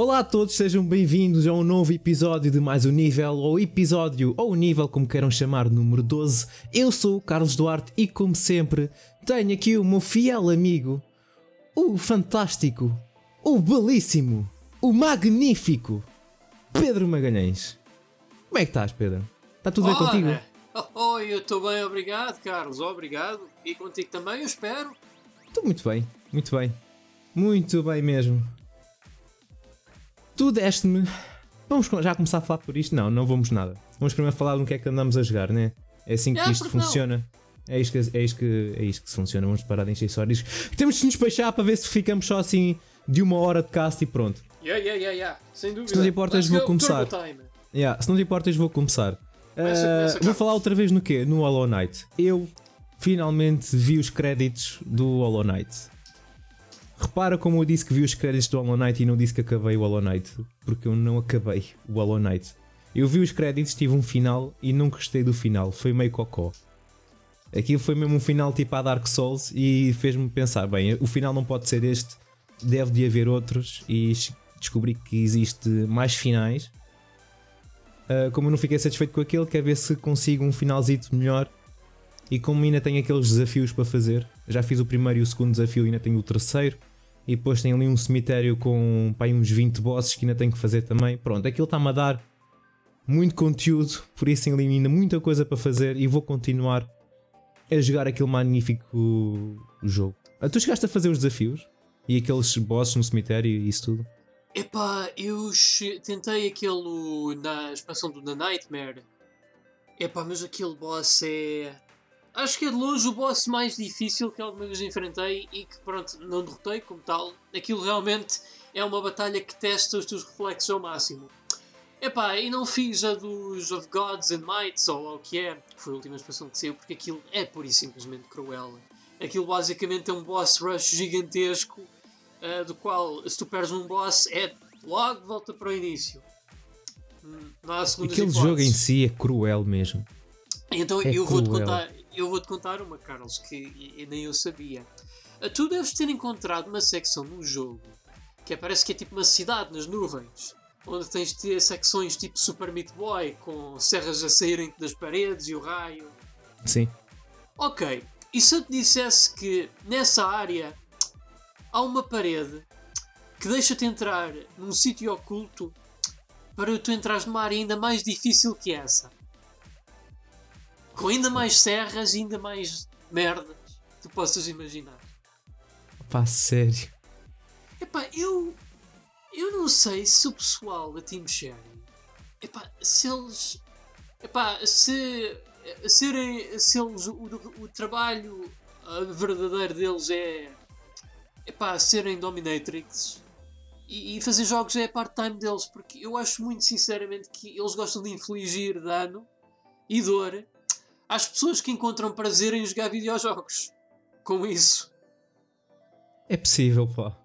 Olá a todos, sejam bem-vindos a um novo episódio de mais um nível, ou episódio, ou nível, como queiram chamar, número 12. Eu sou o Carlos Duarte e, como sempre, tenho aqui o meu fiel amigo, o fantástico, o belíssimo, o magnífico Pedro Magalhães. Como é que estás, Pedro? Está tudo bem contigo? Oi, eu estou bem, obrigado, Carlos, obrigado. E contigo também, eu espero. Estou muito bem, muito bem. Muito bem mesmo. Tu deste-me. Vamos já começar a falar por isto? Não, não vamos nada. Vamos primeiro falar do que é que andamos a jogar, né? É assim que isto funciona. É isto que, é, isto que, é isto que se funciona. Vamos parar de encher histórias. Temos de nos despachar para ver se ficamos só assim de uma hora de cast e pronto. Yeah, yeah, yeah, yeah. Sem dúvida. Se não te importas, vou começar. Yeah, se não te importas, vou começar. Uh, vou falar outra vez no quê? No Hollow Knight. Eu finalmente vi os créditos do Hollow Knight. Repara como eu disse que vi os créditos do Hollow Knight e não disse que acabei o Hollow Knight, porque eu não acabei o Hollow Knight. Eu vi os créditos, tive um final e não gostei do final, foi meio cocó. Aquilo foi mesmo um final tipo a Dark Souls e fez-me pensar: bem, o final não pode ser este, deve de haver outros e descobri que existe mais finais. Uh, como eu não fiquei satisfeito com aquele, quero ver se consigo um finalzito melhor. E como ainda tenho aqueles desafios para fazer, já fiz o primeiro e o segundo desafio, ainda tenho o terceiro. E depois tem ali um cemitério com pá, uns 20 bosses que ainda tenho que fazer também. Pronto, aquilo está-me a dar muito conteúdo, por isso tenho ali ainda muita coisa para fazer e vou continuar a jogar aquele magnífico jogo. Ah, tu chegaste a fazer os desafios? E aqueles bosses no cemitério e isso tudo? Epá, eu tentei aquele na expansão do The Nightmare. Epá, mas aquele boss é. Acho que é de longe o boss mais difícil que alguma vez enfrentei e que, pronto, não derrotei como tal. Aquilo realmente é uma batalha que testa os teus reflexos ao máximo. Epá, e não fiz a dos of Gods and Mights, ou o que é, que foi a última expansão que saiu, porque aquilo é pura e simplesmente cruel. Aquilo basicamente é um boss rush gigantesco uh, do qual, se tu perdes um boss, é logo volta para o início. Hum, não há Aquele hipóteses. jogo em si é cruel mesmo. Então é eu vou-te contar, eu vou-te contar uma, Carlos, que nem eu sabia. Tu deves ter encontrado uma secção no jogo que parece que é tipo uma cidade nas nuvens. Onde tens de ter secções tipo Super Meat Boy com serras a saírem das paredes e o raio. Sim. Ok, e se eu te dissesse que nessa área há uma parede que deixa-te entrar num sítio oculto para tu entrares numa área ainda mais difícil que essa. Com ainda mais serras e ainda mais merdas que tu possas imaginar. Pá, sério. Epá, eu. Eu não sei se o pessoal da Team Sharing. Epá, se eles. Epá, se. Serem, se eles, o, o, o trabalho verdadeiro deles é epá, serem dominatrix e, e fazer jogos é a part-time deles, porque eu acho muito sinceramente que eles gostam de infligir dano e dor às pessoas que encontram prazer em jogar videojogos. Com isso. É possível, pá.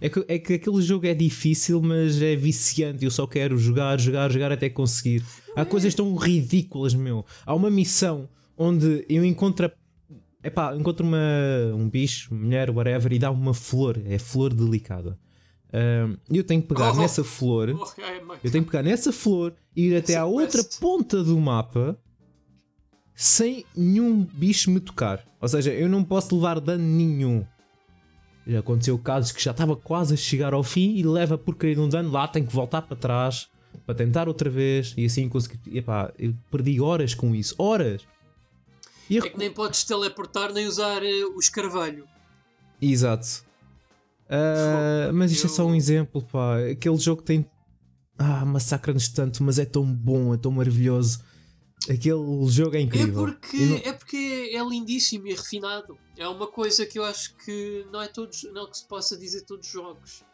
É que, é que aquele jogo é difícil, mas é viciante. Eu só quero jogar, jogar, jogar até conseguir. Há coisas tão ridículas, meu. Há uma missão onde eu encontro Epá, encontro uma, um bicho, mulher, whatever, e dá uma flor. É flor delicada. E eu tenho que pegar oh, nessa flor. Oh, eu tenho que pegar nessa flor e ir até à outra ponta do mapa sem nenhum bicho me tocar. Ou seja, eu não posso levar dano nenhum. Já aconteceu casos que já estava quase a chegar ao fim e leva por querer um dano. Lá tenho que voltar para trás para tentar outra vez e assim conseguir. Epá, eu perdi horas com isso. Horas! E é que nem podes teleportar nem usar uh, o escarvalho. Exato. Uh, mas isto eu... é só um exemplo, pá. Aquele jogo tem. Ah, massacra-nos tanto, mas é tão bom, é tão maravilhoso. Aquele jogo é incrível. É porque, não... é porque é lindíssimo e refinado. É uma coisa que eu acho que não é, todos, não é que se possa dizer todos os jogos.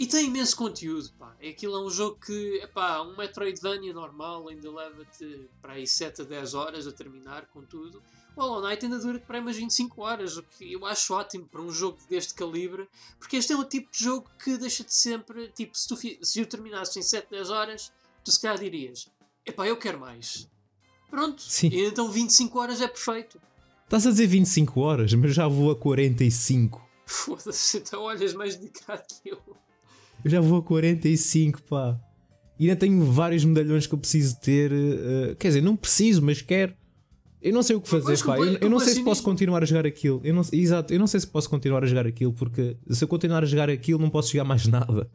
E tem imenso conteúdo, pá. Aquilo é um jogo que, pá, um Metroidvania normal ainda leva-te para aí 7 a 10 horas a terminar com tudo. O Hollow Knight ainda dura para aí umas 25 horas, o que eu acho ótimo para um jogo deste calibre, porque este é o tipo de jogo que deixa-te sempre, tipo, se tu se o terminasses em 7, 10 horas, tu se calhar dirias, epá, eu quero mais. Pronto, Sim. e então 25 horas é perfeito. Estás a dizer 25 horas, mas já vou a 45. Foda-se, então olhas mais dedicado que eu. Eu já vou a 45, pá. E ainda tenho vários medalhões que eu preciso ter. Uh, quer dizer, não preciso, mas quero. Eu não sei o que fazer, pá. Eu, eu não sei se posso continuar a jogar aquilo. Eu não, exato, eu não sei se posso continuar a jogar aquilo, porque se eu continuar a jogar aquilo, não posso jogar mais nada.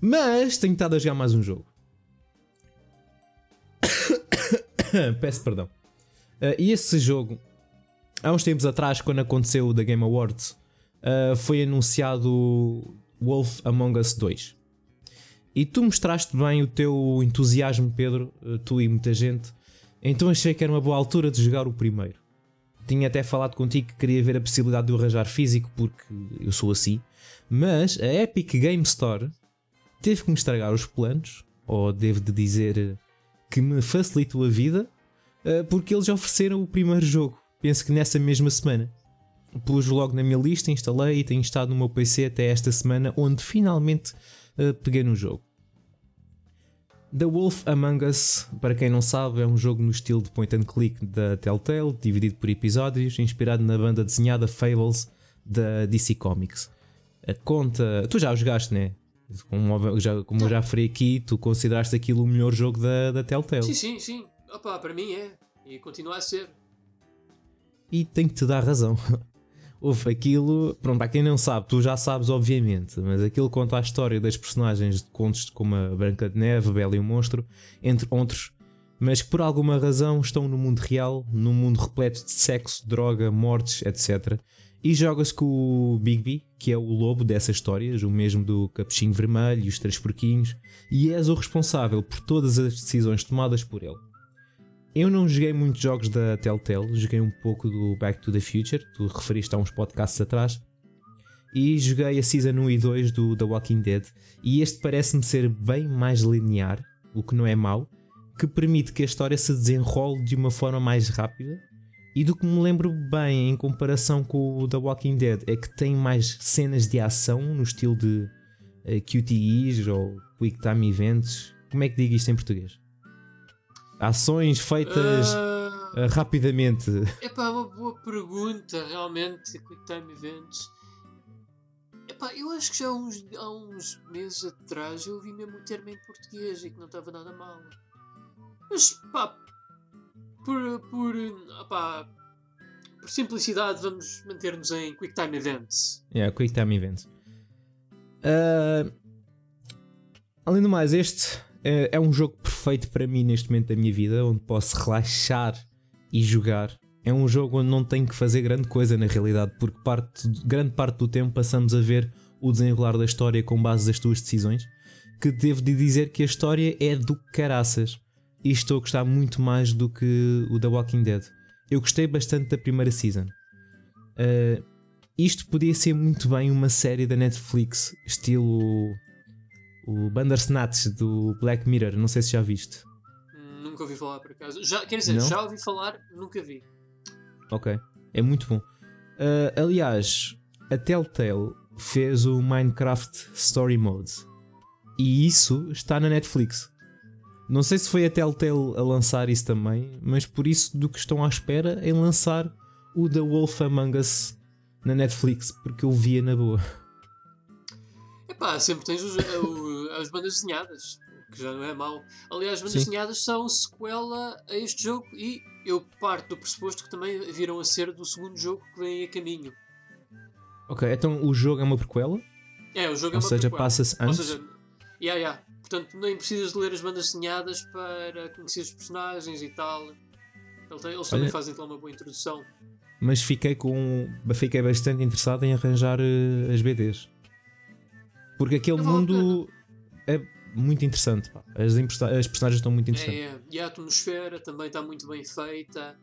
Mas tenho estado a jogar mais um jogo. Peço perdão. Uh, e esse jogo, há uns tempos atrás, quando aconteceu o The Game Awards, uh, foi anunciado Wolf Among Us 2. E tu mostraste bem o teu entusiasmo, Pedro, uh, tu e muita gente. Então achei que era uma boa altura de jogar o primeiro. Tinha até falado contigo que queria ver a possibilidade de o arranjar físico, porque eu sou assim. Mas a Epic Game Store teve que me estragar os planos, ou devo de dizer que me facilitou a vida, eh, porque eles ofereceram o primeiro jogo. Penso que nessa mesma semana. Pus logo na minha lista, instalei e tenho estado no meu PC até esta semana, onde finalmente uh, peguei no jogo. The Wolf Among Us, para quem não sabe, é um jogo no estilo de point and click da Telltale, dividido por episódios, inspirado na banda desenhada Fables da DC Comics. A conta. Tu já o jogaste, né? Como, já, como eu já referi aqui, tu consideraste aquilo o melhor jogo da, da Telltale. Sim, sim, sim. Opa, para mim é. E continua a ser. E tenho que te dar razão. Houve aquilo, pronto, para quem não sabe, tu já sabes, obviamente, mas aquilo conta a história das personagens de contos como a Branca de Neve, a Bela e o Monstro, entre outros, mas que por alguma razão estão no mundo real, num mundo repleto de sexo, droga, mortes, etc. E joga-se com o Bigby, que é o lobo dessas histórias, o mesmo do Capuchinho Vermelho e os Três Porquinhos, e és o responsável por todas as decisões tomadas por ele. Eu não joguei muitos jogos da Telltale, joguei um pouco do Back to the Future, tu referiste a uns podcasts atrás, e joguei a Season 1 e 2 do The Walking Dead, e este parece-me ser bem mais linear, o que não é mau, que permite que a história se desenrole de uma forma mais rápida e do que me lembro bem em comparação com o The Walking Dead é que tem mais cenas de ação no estilo de uh, eh, QTEs ou Quick Time Events. Como é que digo isto em português? Ações feitas uh, rapidamente. É uma boa pergunta, realmente. Quick Time Events. Epá, eu acho que já há uns, há uns meses atrás eu ouvi mesmo o termo em português e que não estava nada mal. Mas pá, por, por, opa, por simplicidade, vamos manter-nos em QuickTime Events. Yeah, QuickTime Events. Uh, além do mais, este é, é, um jogo perfeito para mim neste momento da minha vida, onde posso relaxar e jogar. É um jogo onde não tenho que fazer grande coisa na realidade, porque parte, grande parte do tempo passamos a ver o desenrolar da história com base nas tuas decisões. Que devo de dizer que a história é do caraças e estou a gostar muito mais do que o The Walking Dead. Eu gostei bastante da primeira season. Uh, isto podia ser muito bem uma série da Netflix, estilo o Bandersnatch do Black Mirror. Não sei se já viste. Nunca ouvi falar por acaso. Já, quer dizer, Não? já ouvi falar, nunca vi. Ok, é muito bom. Uh, aliás, a Telltale fez o Minecraft Story Mode e isso está na Netflix. Não sei se foi a Telltale a lançar isso também, mas por isso do que estão à espera em lançar o The Wolf Among Us na Netflix, porque eu via na boa. Epá, sempre tens os, o, as bandas desenhadas, que já não é mau. Aliás, as bandas Sim. desenhadas são sequela a este jogo e eu parto do pressuposto que também viram a ser do segundo jogo que vem a caminho. Ok, então o jogo é uma prequela? É, o jogo Ou é uma seja, passa-se antes? Ou seja, yeah, yeah. Portanto, nem precisas de ler as bandas desenhadas para conhecer os personagens e tal. Eles Olha, também fazem lá uma boa introdução. Mas fiquei com. Fiquei bastante interessado em arranjar uh, as BDs. Porque aquele mundo é muito interessante. Pá. As, as personagens estão muito interessantes. É, é. E a atmosfera também está muito bem feita.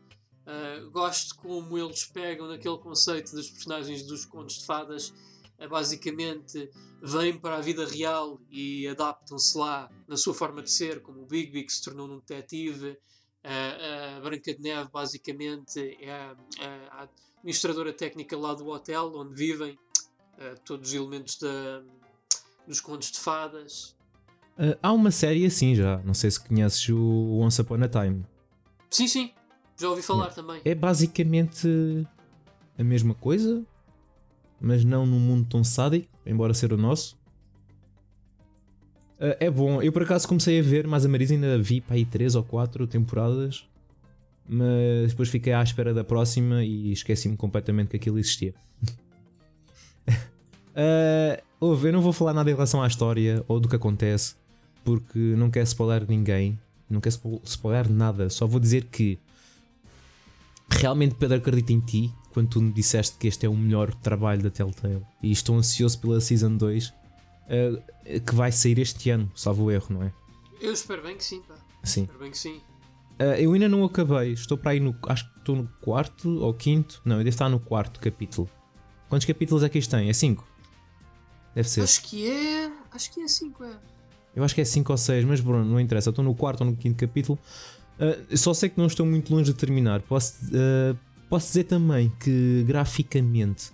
Uh, gosto como eles pegam naquele conceito dos personagens dos contos de fadas é basicamente vêm para a vida real e adaptam-se lá na sua forma de ser, como o Bigby que se tornou num detetive, a, a Branca de Neve basicamente é a, a, a, administradora técnica lá do hotel onde vivem uh, todos os elementos da, dos contos de fadas. Uh, há uma série assim já, não sei se conheces o Once Upon a Time. Sim, sim, já ouvi falar também. É basicamente a mesma coisa, mas não num mundo tão sádico, embora ser o nosso. Uh, é bom, eu por acaso comecei a ver, mas a Marisa ainda vi para aí 3 ou 4 temporadas, mas depois fiquei à espera da próxima e esqueci-me completamente que aquilo existia. uh, ouve, eu não vou falar nada em relação à história ou do que acontece, porque não quero spoiler ninguém, não quero spoiler nada, só vou dizer que realmente Pedro acredita em ti quando tu me disseste que este é o melhor trabalho da Telltale e estou ansioso pela Season 2 uh, que vai sair este ano, salvo o erro, não é? Eu espero bem que sim, pá. Sim. Espero bem que sim. Uh, eu ainda não acabei, estou para aí no. Acho que estou no quarto ou quinto. Não, eu devo estar no quarto capítulo. Quantos capítulos é que isto tem? É 5? Deve ser. Acho que é. Acho que é 5, é. Eu acho que é 5 ou 6, mas Bruno, não interessa. Eu estou no quarto ou no quinto capítulo. Uh, só sei que não estou muito longe de terminar. Posso, uh, posso dizer também que graficamente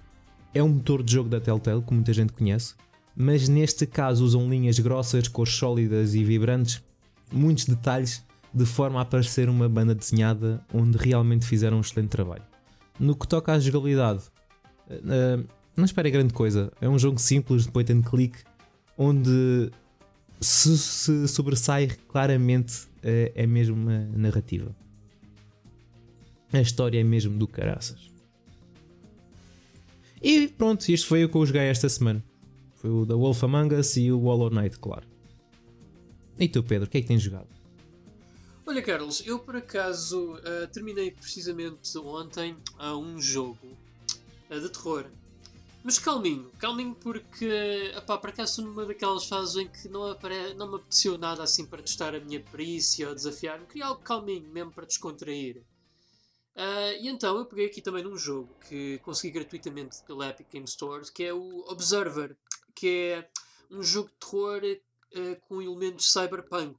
é um motor de jogo da Telltale, que muita gente conhece mas neste caso usam linhas grossas, cores sólidas e vibrantes, muitos detalhes, de forma a parecer uma banda desenhada onde realmente fizeram um excelente trabalho. No que toca à jogabilidade, uh, não espere grande coisa, é um jogo simples de point and click, onde se, se sobressai claramente uh, é mesmo uma narrativa. A história é mesmo do caraças. E pronto, isto foi o que eu joguei esta semana. Foi o da Wolf Among Us e o Hollow Knight, claro. E tu, Pedro, o que é que tens jogado? Olha, Carlos, eu por acaso uh, terminei precisamente ontem uh, um jogo uh, de terror. Mas calminho, calminho porque, apá, por acaso numa daquelas fases em que não, apare... não me apeteceu nada assim para testar a minha perícia ou desafiar-me. Queria algo calminho mesmo para descontrair. Uh, e então eu peguei aqui também num jogo que consegui gratuitamente pela Epic Game Store, que é o Observer que é um jogo de terror uh, com elementos cyberpunk.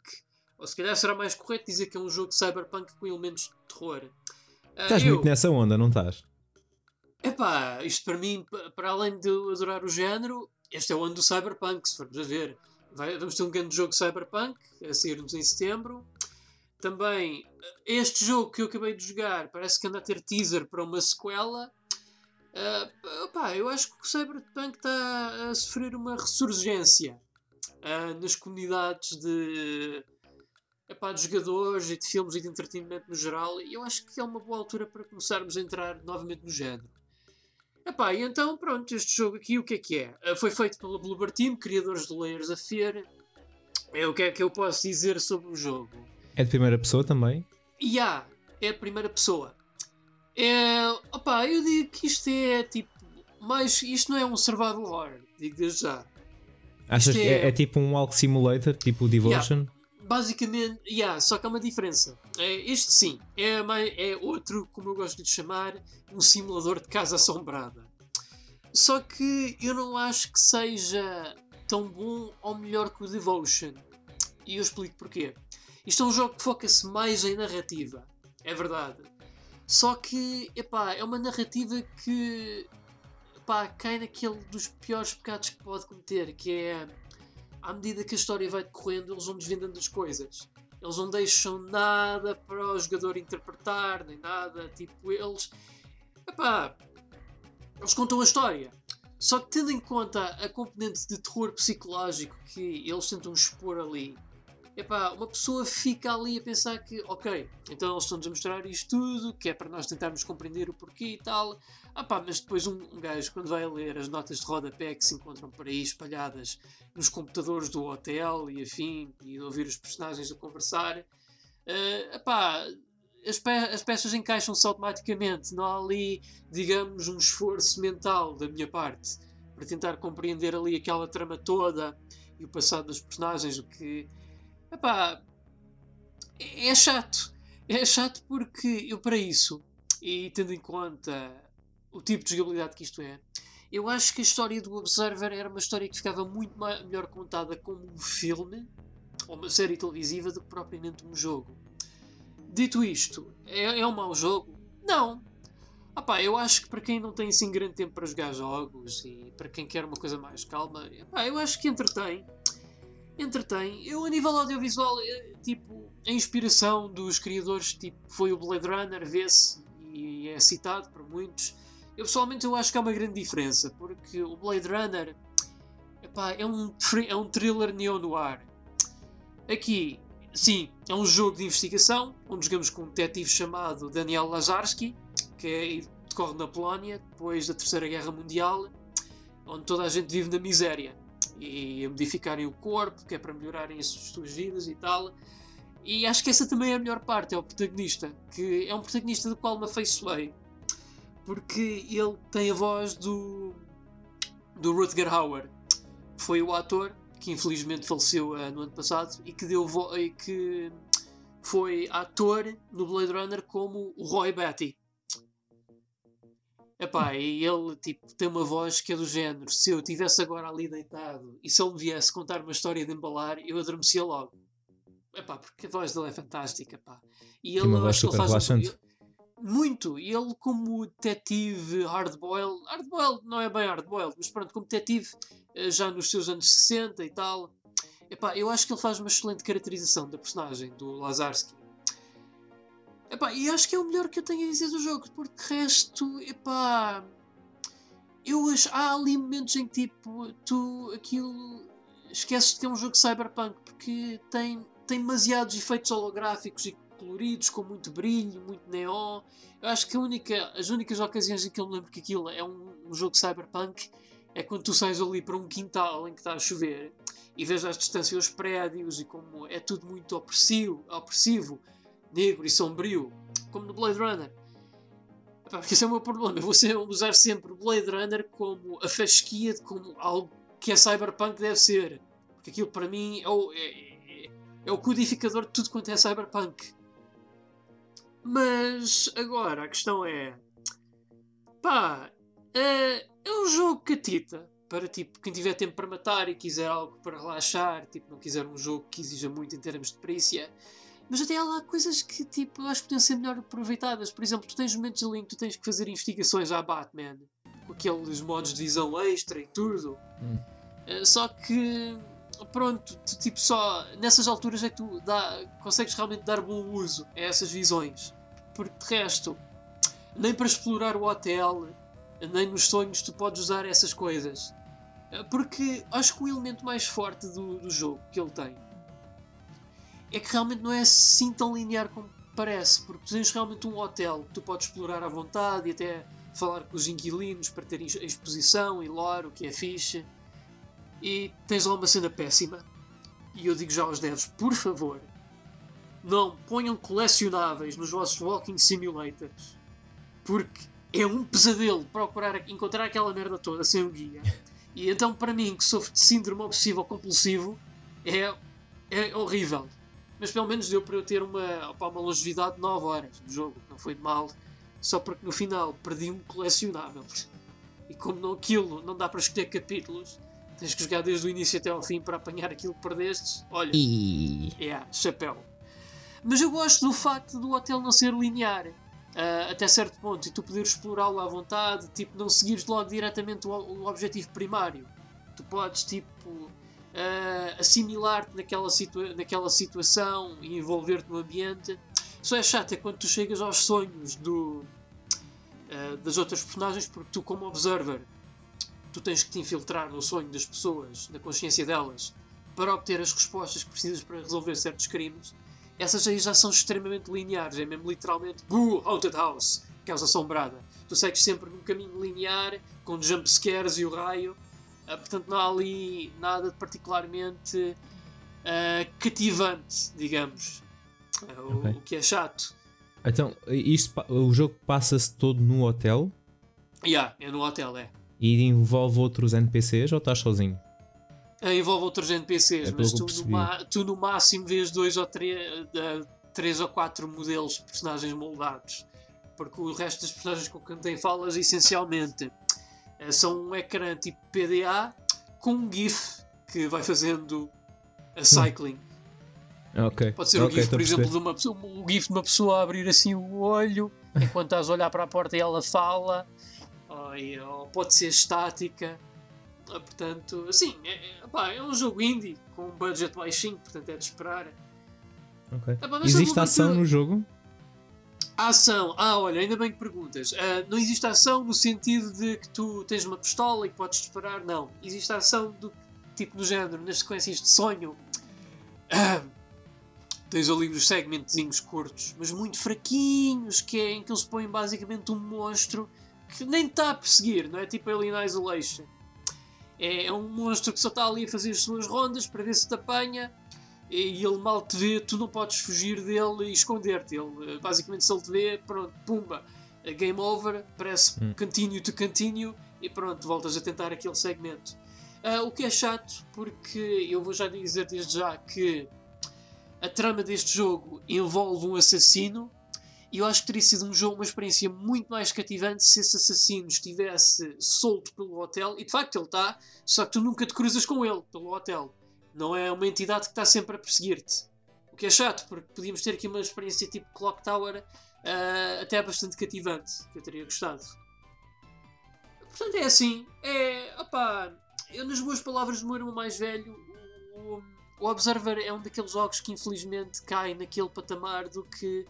Ou se calhar será mais correto dizer que é um jogo de cyberpunk com elementos de terror. Uh, estás eu... muito nessa onda, não estás? Epá, isto para mim, para além de eu adorar o género, este é o ano do cyberpunk, se formos a ver. Vai, vamos ter um grande jogo cyberpunk a sair-nos em setembro. Também, este jogo que eu acabei de jogar parece que anda a ter teaser para uma sequela. Uh, opá, eu acho que o Cyberpunk está a sofrer uma ressurgência uh, nas comunidades de, epá, de jogadores e de filmes e de entretenimento no geral, e eu acho que é uma boa altura para começarmos a entrar novamente no género. Epá, e então, pronto, este jogo aqui, o que é que é? Uh, foi feito pela Bloober Team, criadores do Layers of Fear. É, o que é que eu posso dizer sobre o jogo? É de primeira pessoa também? E yeah, é a primeira pessoa. É, opa, eu digo que isto é tipo. Mas isto não é um survival horror, digo desde já. Achas que é, é, é, tipo um walk simulator, tipo o Devotion? Yeah, basicamente, yeah, só que há uma diferença. É, este sim, é, é outro, como eu gosto de chamar, um simulador de casa assombrada. Só que eu não acho que seja tão bom ou melhor que o Devotion. E eu explico porquê. Isto é um jogo que foca-se mais em narrativa. É verdade. Só que, epá, é uma narrativa que epá, cai naquele dos piores pecados que pode cometer, que é à medida que a história vai decorrendo, eles vão desvendando as coisas. Eles não deixam nada para o jogador interpretar, nem nada. Tipo, eles. Epá, eles contam a história. Só que tendo em conta a componente de terror psicológico que eles tentam expor ali, epá, uma pessoa fica ali a pensar que, ok, então eles estão-nos a mostrar isto tudo, que é para nós tentarmos compreender o porquê e tal. Ah pá, mas depois um, um gajo, quando vai ler as notas de rodapé que se encontram por aí espalhadas nos computadores do hotel e afim, e ouvir os personagens a conversar, uh, epá, as, pe as peças encaixam-se automaticamente. Não há ali, digamos, um esforço mental da minha parte para tentar compreender ali aquela trama toda e o passado dos personagens, o que Epá, é, é chato. É chato porque eu, para isso, e tendo em conta o tipo de jogabilidade que isto é, eu acho que a história do Observer era uma história que ficava muito melhor contada como um filme ou uma série televisiva do que propriamente um jogo. Dito isto, é, é um mau jogo? Não. Epá, eu acho que para quem não tem assim grande tempo para jogar jogos e para quem quer uma coisa mais calma, eu acho que entretém entretém. Eu, a nível audiovisual, eh, tipo, a inspiração dos criadores tipo, foi o Blade Runner, vê-se e é citado por muitos. Eu pessoalmente eu acho que há uma grande diferença, porque o Blade Runner epá, é, um, é um thriller neo-noir. Aqui, sim, é um jogo de investigação, onde jogamos com um detetive chamado Daniel Lazarski, que é, decorre na Polónia, depois da Terceira Guerra Mundial, onde toda a gente vive na miséria. E a modificarem o corpo, que é para melhorarem as suas vidas e tal. E acho que essa também é a melhor parte, é o protagonista, que é um protagonista do qual me afeiçoei, porque ele tem a voz do, do Rutger Hauer, foi o ator que infelizmente faleceu uh, no ano passado e que, deu e que foi ator no Blade Runner como o Roy Batty. Epá, e ele tipo, tem uma voz que é do género: se eu estivesse agora ali deitado e se ele me viesse contar uma história de embalar, eu adormecia logo. Epá, porque a voz dele é fantástica. Epá. E ele, uma voz super relaxante. Muito. E ele, como detetive hardboiled, hardboiled não é bem hardboiled, mas pronto, como detetive eh, já nos seus anos 60 e tal, epá, eu acho que ele faz uma excelente caracterização da personagem do Lazarski. Epá, e acho que é o melhor que eu tenho a dizer do jogo, porque de resto, epá, eu acho, há ali momentos em que tipo, tu aquilo esqueces de ter um jogo cyberpunk porque tem, tem demasiados efeitos holográficos e coloridos, com muito brilho, muito neon. Eu acho que única, as únicas ocasiões em que eu me lembro que aquilo é um, um jogo cyberpunk é quando tu sais ali para um quintal em que está a chover e vês às distâncias os prédios e como é tudo muito opressivo, opressivo negro e sombrio, como no Blade Runner. Porque esse é o meu problema. Eu vou usar sempre o Blade Runner como a fasquia de como algo que a cyberpunk deve ser. Porque aquilo para mim é o, é, é, é o codificador de tudo quanto é cyberpunk. Mas agora a questão é. Pá, é, é um jogo catita para tipo quem tiver tempo para matar e quiser algo para relaxar, tipo não quiser um jogo que exija muito em termos de perícia. Mas até há lá coisas que tipo, acho que podiam ser melhor aproveitadas. Por exemplo, tu tens momentos ali em que tu tens que fazer investigações à Batman, com aqueles modos de visão extra e tudo. Hum. Uh, só que pronto, tu, tipo só nessas alturas é que tu dá, consegues realmente dar bom uso a essas visões. Porque de resto, nem para explorar o hotel, nem nos sonhos tu podes usar essas coisas. Eh, porque acho que o elemento mais forte do, do jogo que ele tem é que realmente não é assim tão linear como parece, porque tens realmente um hotel que tu podes explorar à vontade e até falar com os inquilinos para ter exposição e lore, o que é fixe. E tens lá uma cena péssima. E eu digo já aos devs, por favor, não ponham colecionáveis nos vossos walking simulators. Porque é um pesadelo procurar encontrar aquela merda toda sem um guia. E então, para mim, que sofro de síndrome obsessivo compulsivo, é, é horrível. Mas pelo menos deu para eu ter uma, opa, uma longevidade de 9 horas no jogo. Não foi de mal. Só porque no final perdi um colecionável. E como não, aquilo não dá para escolher capítulos, tens que jogar desde o início até ao fim para apanhar aquilo que perdestes. Olha, é, chapéu. Mas eu gosto do facto do hotel não ser linear. Uh, até certo ponto, e tu poderes explorá-lo à vontade, tipo, não seguires logo diretamente o, o objetivo primário. Tu podes, tipo, uh, assimilar-te naquela, situa naquela situação e envolver-te no ambiente. Só é chato é quando tu chegas aos sonhos do, uh, das outras personagens, porque tu, como observer, tu tens que te infiltrar no sonho das pessoas, na consciência delas, para obter as respostas que precisas para resolver certos crimes essas aí já são extremamente lineares, é mesmo literalmente Boo, Haunted House, Casa Assombrada. Tu segues sempre num caminho linear, com jump scares e o raio, uh, portanto não há ali nada de particularmente uh, cativante, digamos. Uh, o, okay. o, que é chato. Então, isto, o jogo passa-se todo no hotel? Yeah, é no hotel, é. E envolve outros NPCs ou estás sozinho? envolve outros NPCs, é mas tu no, tu no, máximo vês dois ou três, três ou quatro modelos de personagens moldados. Porque o resto das personagens com quem tem falas, essencialmente, são um ecrã tipo PDA com um GIF que vai fazendo a cycling. Okay. Pode ser okay, o GIF, por exemplo, de uma pessoa, o GIF de uma pessoa a abrir assim o olho enquanto estás a olhar para a porta e ela fala, ou, ou pode ser estática. Ah, portanto, assim, é, é, pá, é um jogo indie com um budget baixinho, portanto é de esperar. Okay. Ah, pá, existe ação no jogo? Ação, ah, olha, ainda bem que perguntas. Uh, não existe ação no sentido de que tu tens uma pistola e podes disparar, não. Existe ação do tipo do género, nas sequências de sonho. Uh, tens ali uns segmentozinhos curtos, mas muito fraquinhos, que é em que eles põem basicamente um monstro que nem está a perseguir, não é tipo Alien Isolation. É, é um monstro que só está ali a fazer as suas rondas para ver se te apanha e ele mal te vê, tu não podes fugir dele e esconder-te. Ele, basicamente, se ele te vê, pronto, pumba, game over, parece hum. continue to continue e pronto, voltas a tentar aquele segmento. Uh, o que é chato, porque eu vou já dizer desde já que a trama deste jogo envolve um assassino e eu acho que teria sido um jogo, uma experiência muito mais cativante se esse assassino estivesse solto pelo hotel. E de facto ele está, só que tu nunca te cruzas com ele pelo hotel. Não é uma entidade que está sempre a perseguir-te. O que é chato, porque podíamos ter aqui uma experiência tipo Clock Tower uh, até bastante cativante, que eu teria gostado. Portanto, é assim. É. Opá, eu, nas boas palavras do meu irmão mais velho, o, o Observer é um daqueles jogos que infelizmente cai naquele patamar do que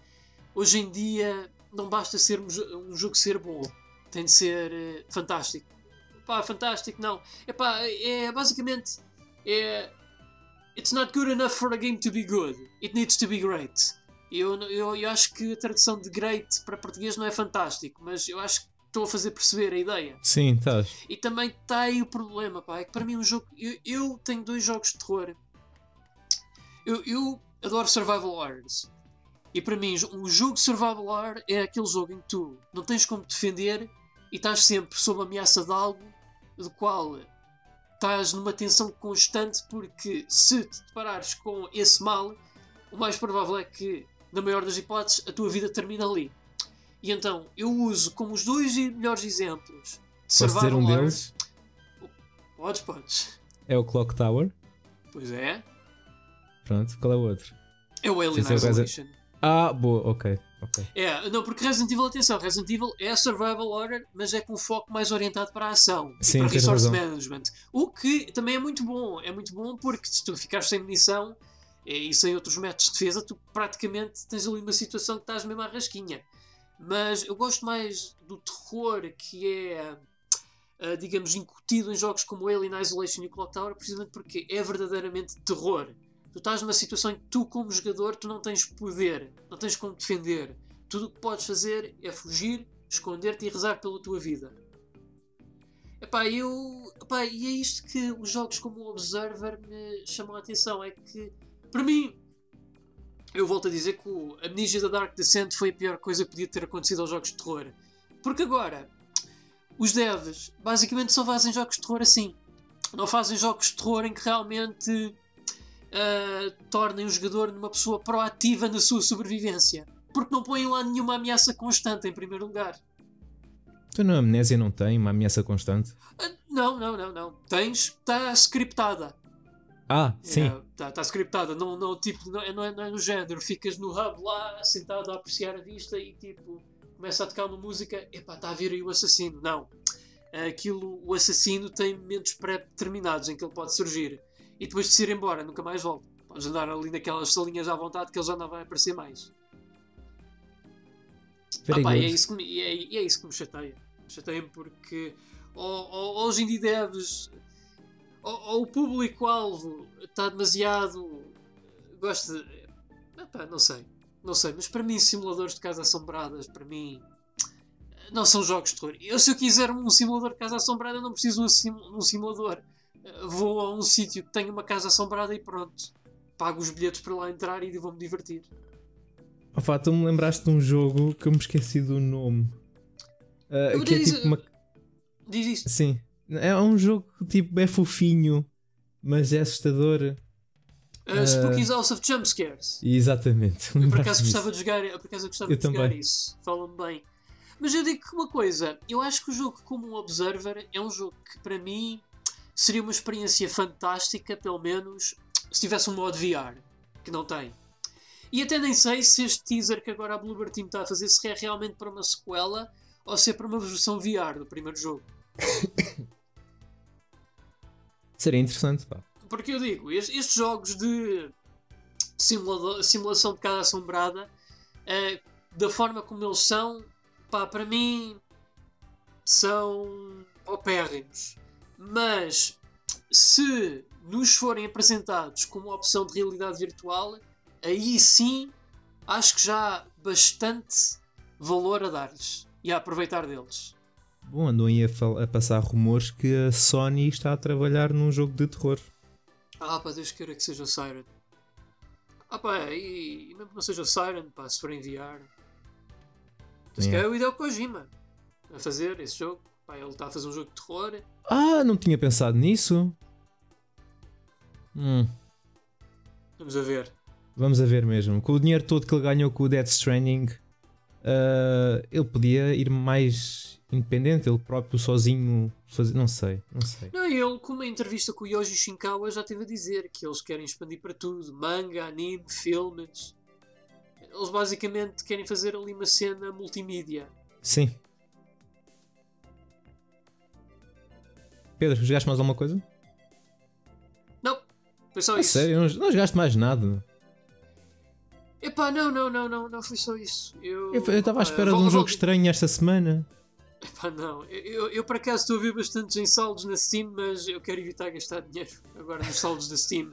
hoje em dia não basta ser um, jogo ser bom, tem de ser uh, fantástico. Pá, fantástico, não. Epá, é basicamente. É, It's not good enough for a game to be good. It needs to be great. Eu, eu, eu acho que a tradução de great para português não é fantástico, mas eu acho que estou a fazer perceber a ideia. Sim, estás. E também está aí o problema, pá. É que para mim um jogo. Eu, eu tenho dois jogos de terror. Eu, eu adoro Survival Horrors. E para mim, um jogo de Survival Horror é aquele jogo em que tu não tens como defender e estás sempre sob ameaça de algo do qual estás numa tensão constante porque se te deparares com esse mal, o mais provável é que, na maior das hipóteses, a tua vida termina ali. E então eu uso como os dois melhores exemplos de Posso dizer um deles? Podes, podes. É o Clock Tower. Pois é. Pronto, qual é o outro? É o Alien Isolation. Ah, boa, ok. Okay. É, não, porque Resident Evil, atenção, Resident Evil é survival horror, mas é com foco mais orientado para a ação Sim, para resource razão. management. O que também é muito bom, é muito bom porque se tu ficares sem munição e sem outros métodos de defesa, tu praticamente tens ali uma situação que estás mesmo à rasquinha. Mas eu gosto mais do terror que é, uh, digamos, incutido em jogos como Alien Isolation e Clock Tower, precisamente porque é verdadeiramente terror tu estás numa situação em que tu, como jogador, tu não tens poder, não tens como defender. Tudo o que podes fazer é fugir, esconder-te e rezar pela tua vida. Epá, eu, epá, e é isto que os jogos como o Observer me chamam a atenção. É que, para mim, eu volto a dizer que o Amnesia da Dark Descent foi a pior coisa que podia ter acontecido aos jogos de terror. Porque agora, os devs basicamente só fazem jogos de terror assim. Não fazem jogos de terror em que realmente uh, tornem o jogador numa pessoa proativa na sua sobrevivência. Porque não põem lá nenhuma ameaça constante, em primeiro lugar. Tu na amnésia não tem uma ameaça constante? Uh, não, não, não, não. Tens, está scriptada. Ah, sim. Está é, tá scriptada, não, não, tipo, não, é, não, é, não é no género. Ficas no hub lá, sentado a apreciar a vista e tipo, começa a tocar uma música, epá, está a vir aí o assassino. Não. Aquilo, o assassino tem momentos pré-determinados em que ele pode surgir e depois de se ir embora, nunca mais volta. Podes andar ali naquelas salinhas à vontade que ele já não vai aparecer mais. Ah, pá, é, isso que me, é, é isso que me chateia. Chateia-me porque ou, ou, os indie devs ou, ou o público-alvo está demasiado. gosta de. Epá, não sei. Não sei, mas para mim, simuladores de casas assombradas, para mim, não são jogos de terror. Eu, se eu quiser um simulador de casa assombrada, não preciso de um simulador vou a um sítio que tem uma casa assombrada e pronto. Pago os bilhetes para lá entrar e vou-me divertir. Opa, tu me lembraste de um jogo que eu me esqueci do nome. Uh, que é tipo uma... Diz isto. Sim. É um jogo tipo é fofinho, mas é assustador. Uh, uh, Spooky's House of Jumpscares. Exatamente. Eu por acaso gostava de jogar, por acaso gostava eu de também. jogar isso. Falam bem. Mas eu digo uma coisa, eu acho que o jogo como um Observer é um jogo que para mim seria uma experiência fantástica, pelo menos, se tivesse um modo VR, que não tem. E até nem sei se este teaser que agora a Bluebird Team está a fazer se é realmente para uma sequela ou se é para uma versão VR do primeiro jogo. Seria interessante, pá. Porque eu digo, estes jogos de simulação de casa assombrada, uh, da forma como eles são, pá, para mim são opérrimos. Mas se nos forem apresentados como opção de realidade virtual, aí sim acho que já há bastante valor a dar-lhes e a aproveitar deles. Bom, andam aí a, a, passar rumores que a Sony está a trabalhar num jogo de terror. Ah, pá, Deus queira que seja o Siren. Ah, pá, e, e mesmo que não seja o Siren, pá, se for enviar. Mas que é o Hideo Kojima a fazer esse jogo. Pá, ele está a fazer um jogo de terror. Ah, não tinha pensado nisso. Hum. Vamos a ver. Vamos a ver mesmo. Com o dinheiro todo que ele ganhou com o Death Stranding, uh, ele podia ir mais independente, ele próprio sozinho fazer. Não sei, não sei. Não, ele, com uma entrevista com o Yoji Shinkawa, já teve a dizer que eles querem expandir para tudo: manga, anime, filmes. Eles basicamente querem fazer ali uma cena multimídia. Sim. Pedro, jogaste mais alguma coisa? Não, foi só ah, isso. Sério, não, não jogaste mais nada. Epá, não, não, não, não, não foi só isso. Eu estava à espera de um jogo estranho esta semana. Epá, não. Eu, eu, eu por acaso estou a ver bastantes em saldos na Steam, mas eu quero evitar gastar dinheiro agora nos saldos da Steam.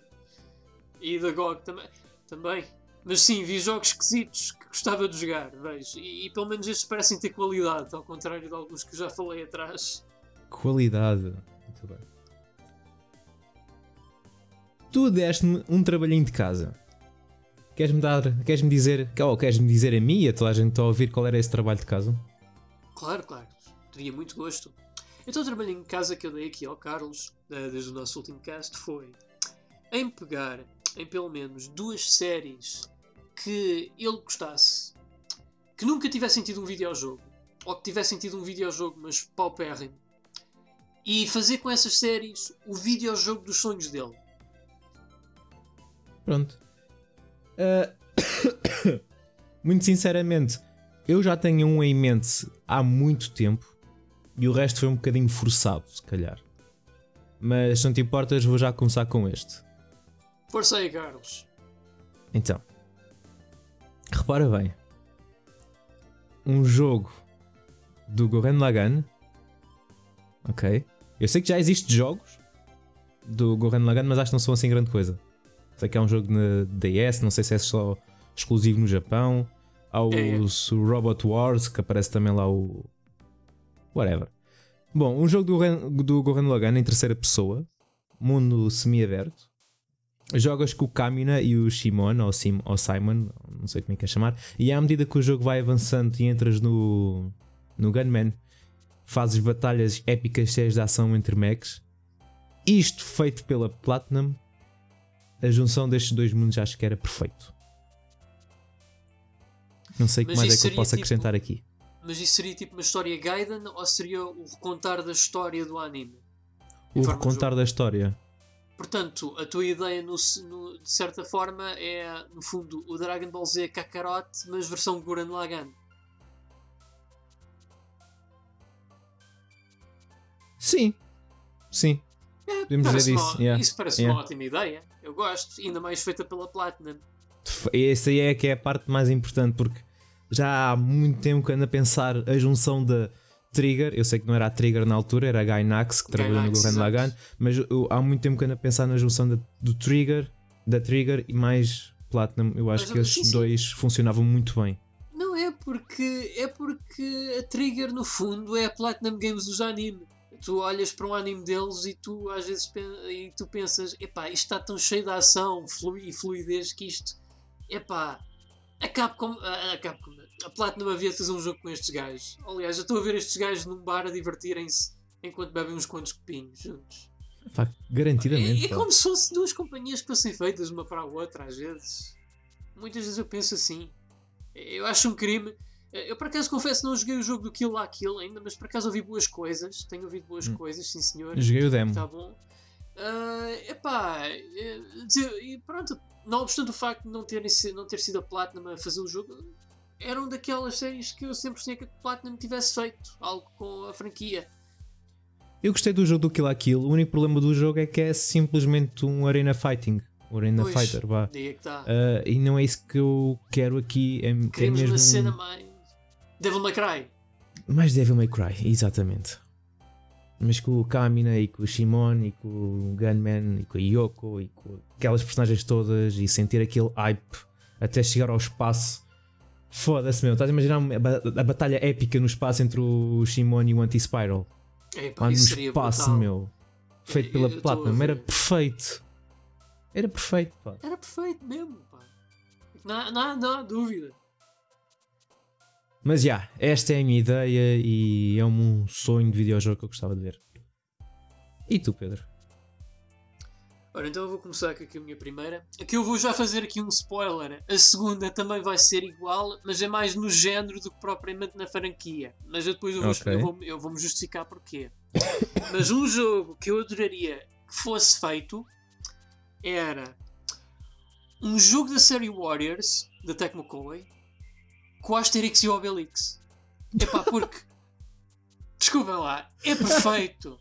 E da GOG também. também. Mas sim, vi jogos esquisitos que gostava de jogar, vejo. E, e, pelo menos estes parecem ter qualidade, ao contrário de alguns que eu já falei atrás. Qualidade. Bem. Tu deste-me um trabalhinho de casa. Queres-me dar, queres-me dizer, ou queres-me dizer a mim e a toda a gente a ouvir qual era esse trabalho de casa? Claro, claro. Teria muito gosto. Então o trabalhinho de casa que eu dei aqui ao Carlos, eh, desde o nosso último cast, foi em pegar em pelo menos duas séries que ele gostasse, que nunca tivessem tido um videojogo, ou que tivessem tido um videojogo, mas paupérrimo, e fazer com essas séries o videojogo dos sonhos dele. Pronto. Uh, muito sinceramente, eu já tenho um em mente há muito tempo e o resto foi um bocadinho forçado, se calhar. Mas se não te importas, vou já começar com este. Força aí, Carlos. Então, repara bem: um jogo do Gurren Lagann. Ok. Eu sei que já existem jogos do Gurren Lagann, mas acho que não são assim grande coisa. Sei que é um jogo na DS, não sei se é só exclusivo no Japão. Há o, é. o Robot Wars, que aparece também lá o. Whatever. Bom, um jogo do, do Gurren Lagann em terceira pessoa, mundo semi-aberto. Jogas com o Kamina e o Shimon, ou, Sim, ou Simon, não sei como é que é chamar, e à medida que o jogo vai avançando e entras no, no Gunman, fazes batalhas épicas cheias de ação entre mechs. Isto feito pela Platinum, a junção destes dois mundos acho que era perfeito. Não sei o que mais é que eu posso tipo, acrescentar aqui. Mas isso seria tipo uma história Gaiden ou seria o recontar da história do anime? O recontar da história. Portanto, a tua ideia, no, no, de certa forma, é, no fundo, o Dragon Ball Z Kakarot, mas versão Gurren Lagann. Sim. Sim. É, Podemos dizer isso. Uma, yeah. Isso parece yeah. uma ótima ideia. Eu gosto. Ainda mais feita pela Platinum. Essa aí é que é a parte mais importante, porque já há muito tempo que ando a pensar a junção da Trigger. Eu sei que não era a Trigger na altura, era a Gainax que trabalhou no Gurren Lagann, mas eu, há muito tempo que ando a pensar na junção da, do Trigger, da Trigger e mais Platinum. Eu acho mas, que esses dois funcionavam muito bem. Não é porque é porque a Trigger no fundo é a Platinum Games dos anime tu olhas para um anime deles e tu às vezes e tu pensas, epá, isto está tão cheio de ação e fluidez que isto epá, a Capcom, a, a Capcom, a Platinum havia de fazer um jogo com estes gajos. Aliás, eu estou a ver estes gajos num bar a divertirem-se enquanto bebem uns quantos copinhos juntos. garantidamente. É, é como se fossem duas companhias que fossem feitas uma para a outra, às vezes. Muitas vezes eu penso assim. Eu acho um crime. Eu por acaso confesso não joguei o jogo do Kill la Kill ainda, mas por acaso ouvi boas coisas. Tenho ouvido boas hum. coisas, sim senhor. Joguei o demo. Está bom. Uh, epá, e pronto, não obstante o facto de não ter, não ter sido a Platinum a fazer o jogo, eram daquelas séries que eu sempre sonhei que a Platinum tivesse feito algo com a franquia. Eu gostei do jogo do Kill la Kill, o único problema do jogo é que é simplesmente um Arena Fighting. Um Arena pois, Fighter, vá. Tá. Uh, e não é isso que eu quero aqui. É, é Queremos é mesmo uma cena mais. Devil May Cry. Mais Devil May Cry, exatamente mas com o Kamina e com o Shimon e com o Gunman e com a Yoko e com aquelas personagens todas e sentir aquele hype até chegar ao espaço. Foda-se, meu. Estás a imaginar a batalha épica no espaço entre o Shimon e o Anti-Spiral? Lá no espaço, brutal. meu. Feito pela Platinum. Era perfeito. Era perfeito, pá. Era perfeito mesmo, pá. Não, não, não há dúvida. Mas já, yeah, esta é a minha ideia e é um sonho de videojogo que eu gostava de ver. E tu, Pedro? Ora, então eu vou começar aqui a minha primeira. Aqui eu vou já fazer aqui um spoiler. A segunda também vai ser igual, mas é mais no género do que propriamente na franquia. Mas eu depois eu vou, okay. eu vou, eu vou me justificar porquê. mas um jogo que eu adoraria que fosse feito era um jogo da série Warriors, da Tecmo Koei, com Asterix e Obelix. Epá, porque. Desculpem lá, é perfeito.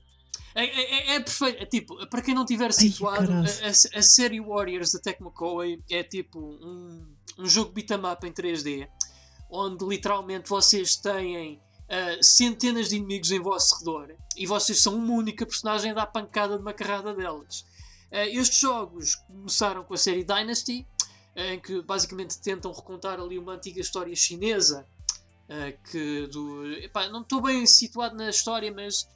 É, é, é, é, perfeito. É, tipo, para quem não tiver situado, Ai, a, a, a, série Warriors da Tecmo Koei é tipo um, um jogo beat'em up em 3D, onde literalmente vocês têm uh, centenas de inimigos em vosso redor e vocês são uma única personagem a dar pancada de uma carrada delas. Uh, estes jogos começaram com a série Dynasty, em que basicamente tentam recontar ali uma antiga história chinesa. que do. Epá, não estou bem situado na história, mas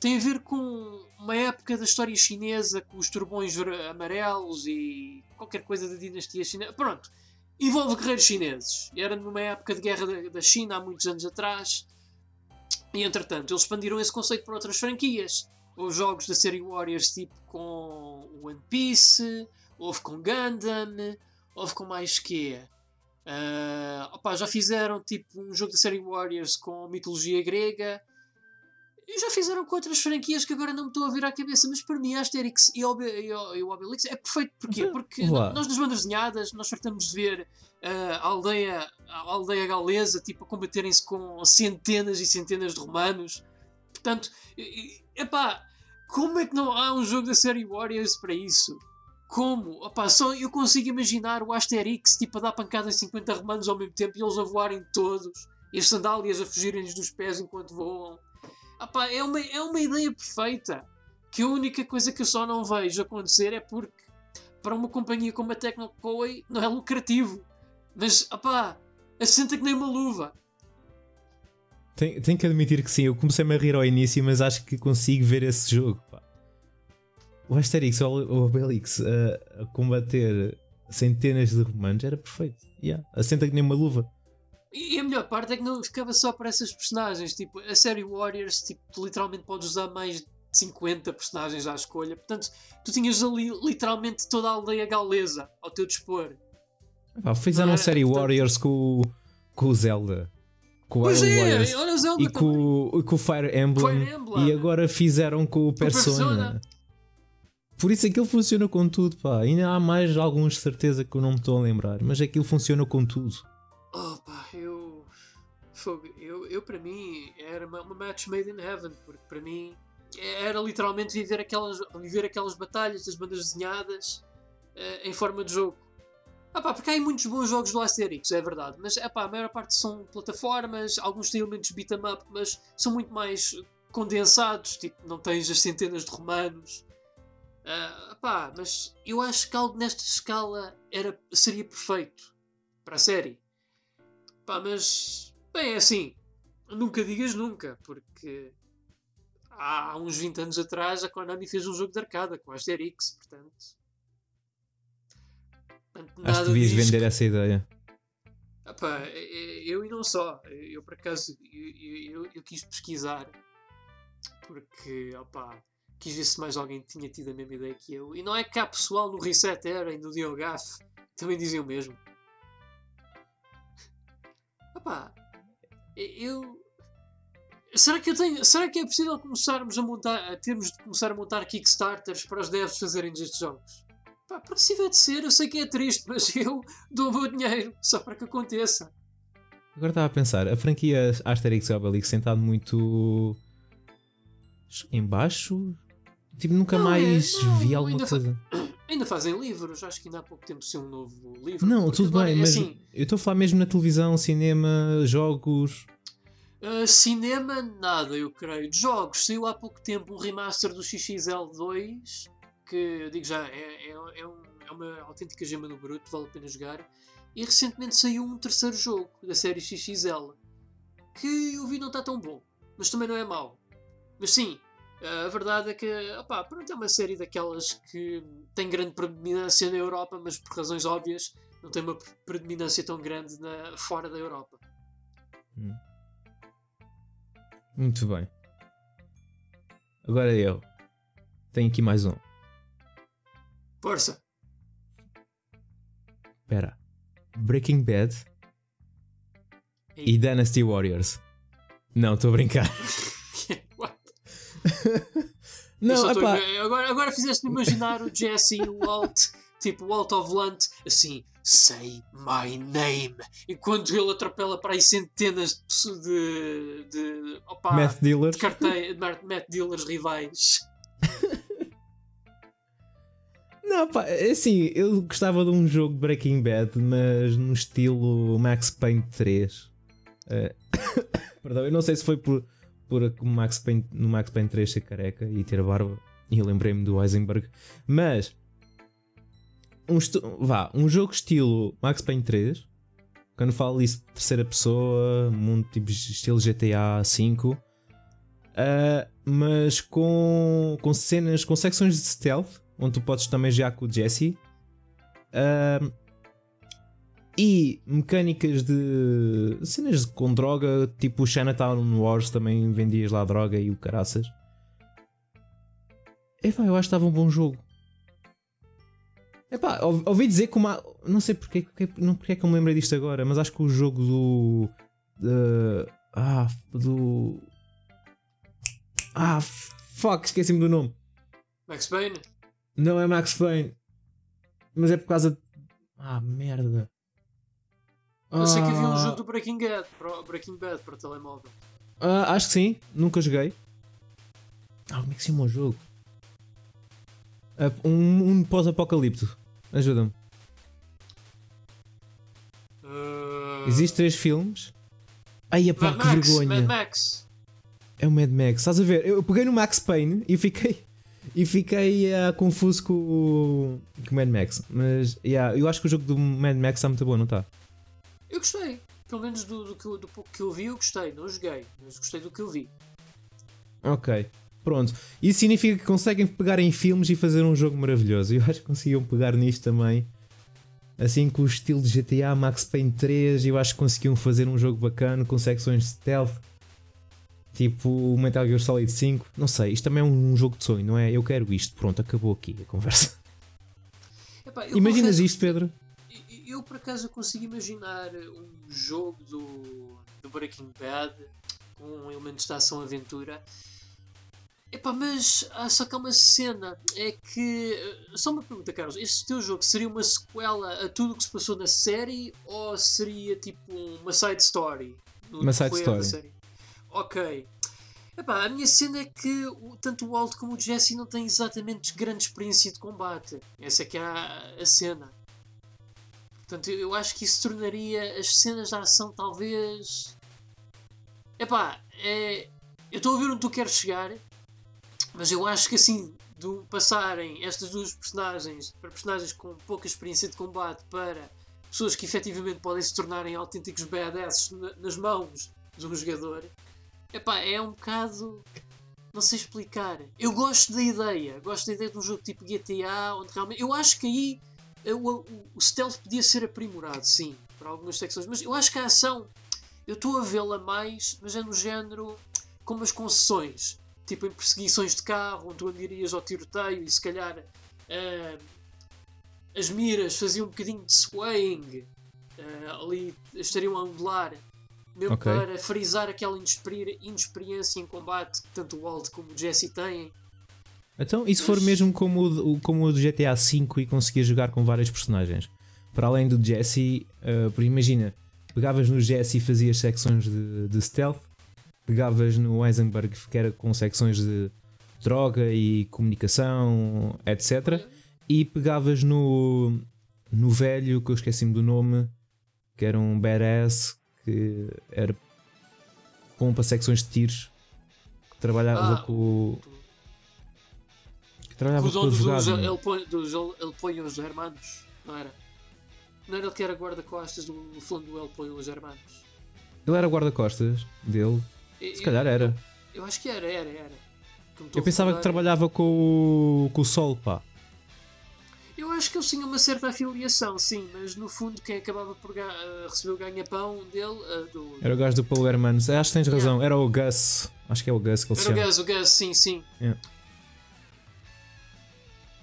tem a ver com uma época da história chinesa, com os turbões amarelos e qualquer coisa da dinastia chinesa. Pronto, envolve guerreiros chineses. Era numa época de guerra da China, há muitos anos atrás. E entretanto, eles expandiram esse conceito para outras franquias. Houve jogos da série Warriors tipo com One Piece, houve com Gundam, houve com mais que uh, opa, já fizeram tipo um jogo da série Warriors com mitologia grega e já fizeram com outras franquias que agora não me estou a vir à cabeça, mas para mim Asterix e, Ob e, o Obelix é perfeito. Porquê? Porque Olá. nós nas bandas desenhadas nós fartamos de ver uh, a, aldeia, a aldeia galesa tipo, a combaterem-se com centenas e centenas de romanos. Portanto, epá, como é que não há um jogo da série Warriors para isso? Como? Opa, só eu consigo imaginar o Asterix tipo, a dar pancada em 50 romanos ao mesmo tempo e eles a voarem todos e as sandálias a fugirem-lhes dos pés enquanto voam. Opa, é, uma, é uma ideia perfeita. Que a única coisa que eu só não vejo acontecer é porque para uma companhia como a Tecnocoy não é lucrativo. Mas, opá, assenta que nem uma luva. Tenho, tenho que admitir que sim, eu comecei-me a rir ao início, mas acho que consigo ver esse jogo. O Asterix ou o Obelix a, a, combater centenas de romanos era perfeito. Yeah, assenta que nem uma luva. E a melhor parte é que não ficava só para essas personagens. Tipo, a série Warriors, tipo, tu literalmente podes usar mais de 50 personagens à escolha. Portanto, tu tinhas ali literalmente toda a aldeia galesa ao teu dispor. Ah, fizeram a série Portanto... Warriors com, com o Zelda. Com o pois é, Warriors, olha o Zelda e com, com o Fire Emblem, Fire Emblem, E agora fizeram com o Persona. Persona. Por isso aquilo funciona com tudo, pá. Ainda há mais alguns de certeza que eu não me estou a lembrar, mas aquilo funciona com tudo. Oh pá, eu. Eu, eu para mim era uma, uma match made in heaven, porque para mim era literalmente viver aquelas, viver aquelas batalhas das bandas desenhadas uh, em forma de jogo. Ah pá, porque há muitos bons jogos do Asterix, é verdade, mas é pá, a maior parte são plataformas, alguns têm elementos beat 'em up, mas são muito mais condensados, tipo, não tens as centenas de romanos. Uh, pá, mas eu acho que algo nesta escala era, seria perfeito para a série. Pá, mas. Bem, é assim. Nunca digas nunca, porque. Há uns 20 anos atrás a Konami fez um jogo de arcada com Asterix, portanto. portanto Acho que devias vender que... essa ideia. Epá, é, é, eu e não só. Eu por acaso eu, eu, eu quis pesquisar porque opa, quis ver se mais alguém tinha tido a mesma ideia que eu. E não é que há pessoal no Reset Era e no Diogaf também diziam o mesmo. Opá, eu. Será que eu tenho. Será que é possível começarmos a montar. A termos de começar a montar Kickstarters para os devs fazerem destes jogos? Pá, porque se tiver de ser, eu sei que é triste, mas eu dou o meu dinheiro só para que aconteça. Agora estava a pensar, a franquia Asterix e Obelix sentado muito embaixo, tipo, nunca não, mais é, não, vi alguma coisa. Ainda fazem livros, acho que ainda há pouco tempo saiu um novo livro. Não, tudo bem, é mas assim, eu estou a falar mesmo na televisão, cinema, jogos. Uh, cinema, nada, eu creio. De jogos, saiu há pouco tempo um remaster do XXL2 que, digo já, é, é, é, um, é é uma autêntica gema no bruto, vale a pena jogar. E recentemente saiu um terceiro jogo da série XXL que eu vi não está tão bom, mas também não é mau. Mas sim, a verdade é que opa, pronto, é uma série daquelas que tem grande predominância na Europa, mas por razões óbvias não tem uma predominância tão grande na, fora da Europa. Hum. Muito bem. Agora eu. Tenho aqui mais um. Força! Espera. Breaking Bad e, e Dynasty Warriors. Não, estou a brincar. Não, agora, agora fizeste-me imaginar o Jesse e o Walt, tipo Walt of Lunt, assim, say my name. Enquanto ele atropela para aí centenas de. de, de opa, Math dealers. De Math dealers rivais. Não, pá, é assim, eu gostava de um jogo Breaking Bad, mas no estilo Max Payne 3. Uh, eh, perdão, eu não sei se foi por por Max Payne, no Max Payne 3 ser careca e ter barba. E eu lembrei-me do Heisenberg. Mas um, vá, um jogo estilo Max Payne 3, quando falo isso terceira pessoa, mundo tipo estilo GTA V, uh, mas com, com cenas, com secções de stealth, onde tu podes também já com o Jesse. Uh, e mecânicas de cenas com droga, tipo o Chinatown Wars também vendias lá droga e o caraças. Epá, eu acho que estava um bom jogo. Epá, ouvi dizer que uma. Não sei porque, não porque é que eu me lembrei disto agora, mas acho que o jogo do. Ah, do. Ah, fuck, esqueci-me do nome. Max Payne? Não é Max Payne. Mas é por causa. De... Ah, merda. Eu sei que havia um jogo do Breaking Bad para, Breaking Bad para telemóvel. Uh, acho que sim, nunca joguei. Ah, como é que se chama o jogo? Uh, um, um pós-apocalipto. Ajuda-me. Uh... Existem três filmes. Ai, pá, Mad que Max, vergonha. Mad Max. É o Mad Max. Estás a ver? Eu peguei no Max Payne e fiquei. E fiquei uh, confuso com o, com o Mad Max. Mas yeah, eu acho que o jogo do Mad Max está muito bom, não está? Eu gostei. Pelo menos do, do, do, do pouco que eu vi, eu gostei. Não joguei, mas gostei do que eu vi. Ok. Pronto. Isso significa que conseguem pegar em filmes e fazer um jogo maravilhoso. Eu acho que conseguiam pegar nisto também. Assim com o estilo de GTA, Max Payne 3, eu acho que conseguiam fazer um jogo bacana com secções de stealth. Tipo o Metal Gear Solid 5. Não sei, isto também é um jogo de sonho, não é? Eu quero isto. Pronto, acabou aqui a conversa. Epá, Imaginas confesso... isto, Pedro? Eu por acaso consigo imaginar um jogo do, do Breaking Bad com elementos de ação-aventura. Epá, mas há só que há uma cena. É que. Só uma pergunta, Carlos. Este teu jogo seria uma sequela a tudo o que se passou na série ou seria tipo uma side story? Uma side story. Ok. Epá, a minha cena é que tanto o Walt como o Jesse não têm exatamente grande experiência de combate. Essa é que é a, a cena. Portanto, eu acho que isso tornaria as cenas de ação talvez. Epá, é. Eu estou a ver onde tu queres chegar, mas eu acho que assim, do passarem estas duas personagens para personagens com pouca experiência de combate para pessoas que efetivamente podem se tornarem autênticos badasses nas mãos de um jogador, epá, é um bocado. Não sei explicar. Eu gosto da ideia, gosto da ideia de um jogo tipo GTA, onde realmente. Eu acho que aí o, o, stealth podia ser aprimorado, sim, para algumas secções, mas eu acho que a ação eu estou a vê-la mais, mas é no género como as concessões, tipo em perseguições de carro, onde tu andarias ao tiroteio e se calhar uh, as miras faziam um bocadinho de swaying, uh, ali estariam a ondular, mesmo okay. para frisar aquela inexperiência em combate que tanto o Walt como o Jesse têm. Então, e se for mesmo como o, como o do GTA V e conseguir jogar com vários personagens? Para além do Jesse, uh, imagina, pegavas no Jesse e fazias secções de, de stealth, pegavas no Eisenberg que era com secções de droga e comunicação, etc. E pegavas no, no velho, que eu esqueci-me do nome, que era um badass, que era com para secções de tiros, que trabalhava ah, com Trabalhava com o dono dos, El, Ponho, dos El Ponhos Hermanos, não era? Não era ele que era guarda-costas do fundo do El Ponhos Hermanos? Ele era guarda-costas dele? E, Se calhar era. Eu, eu, acho que era, era, era. Eu pensava que trabalhava com o, com o Sol, pá. Eu acho que eles tinham uma certa afiliação, sim, mas no fundo quem acabava por uh, receber o ganha-pão dele. Uh, do... Era o gajo do Paulo Hermanos. Acho que tens razão, yeah. era o Gus. Acho que é o Gus que ele era se chama. Era o Gus, o Gus, sim, sim. Yeah.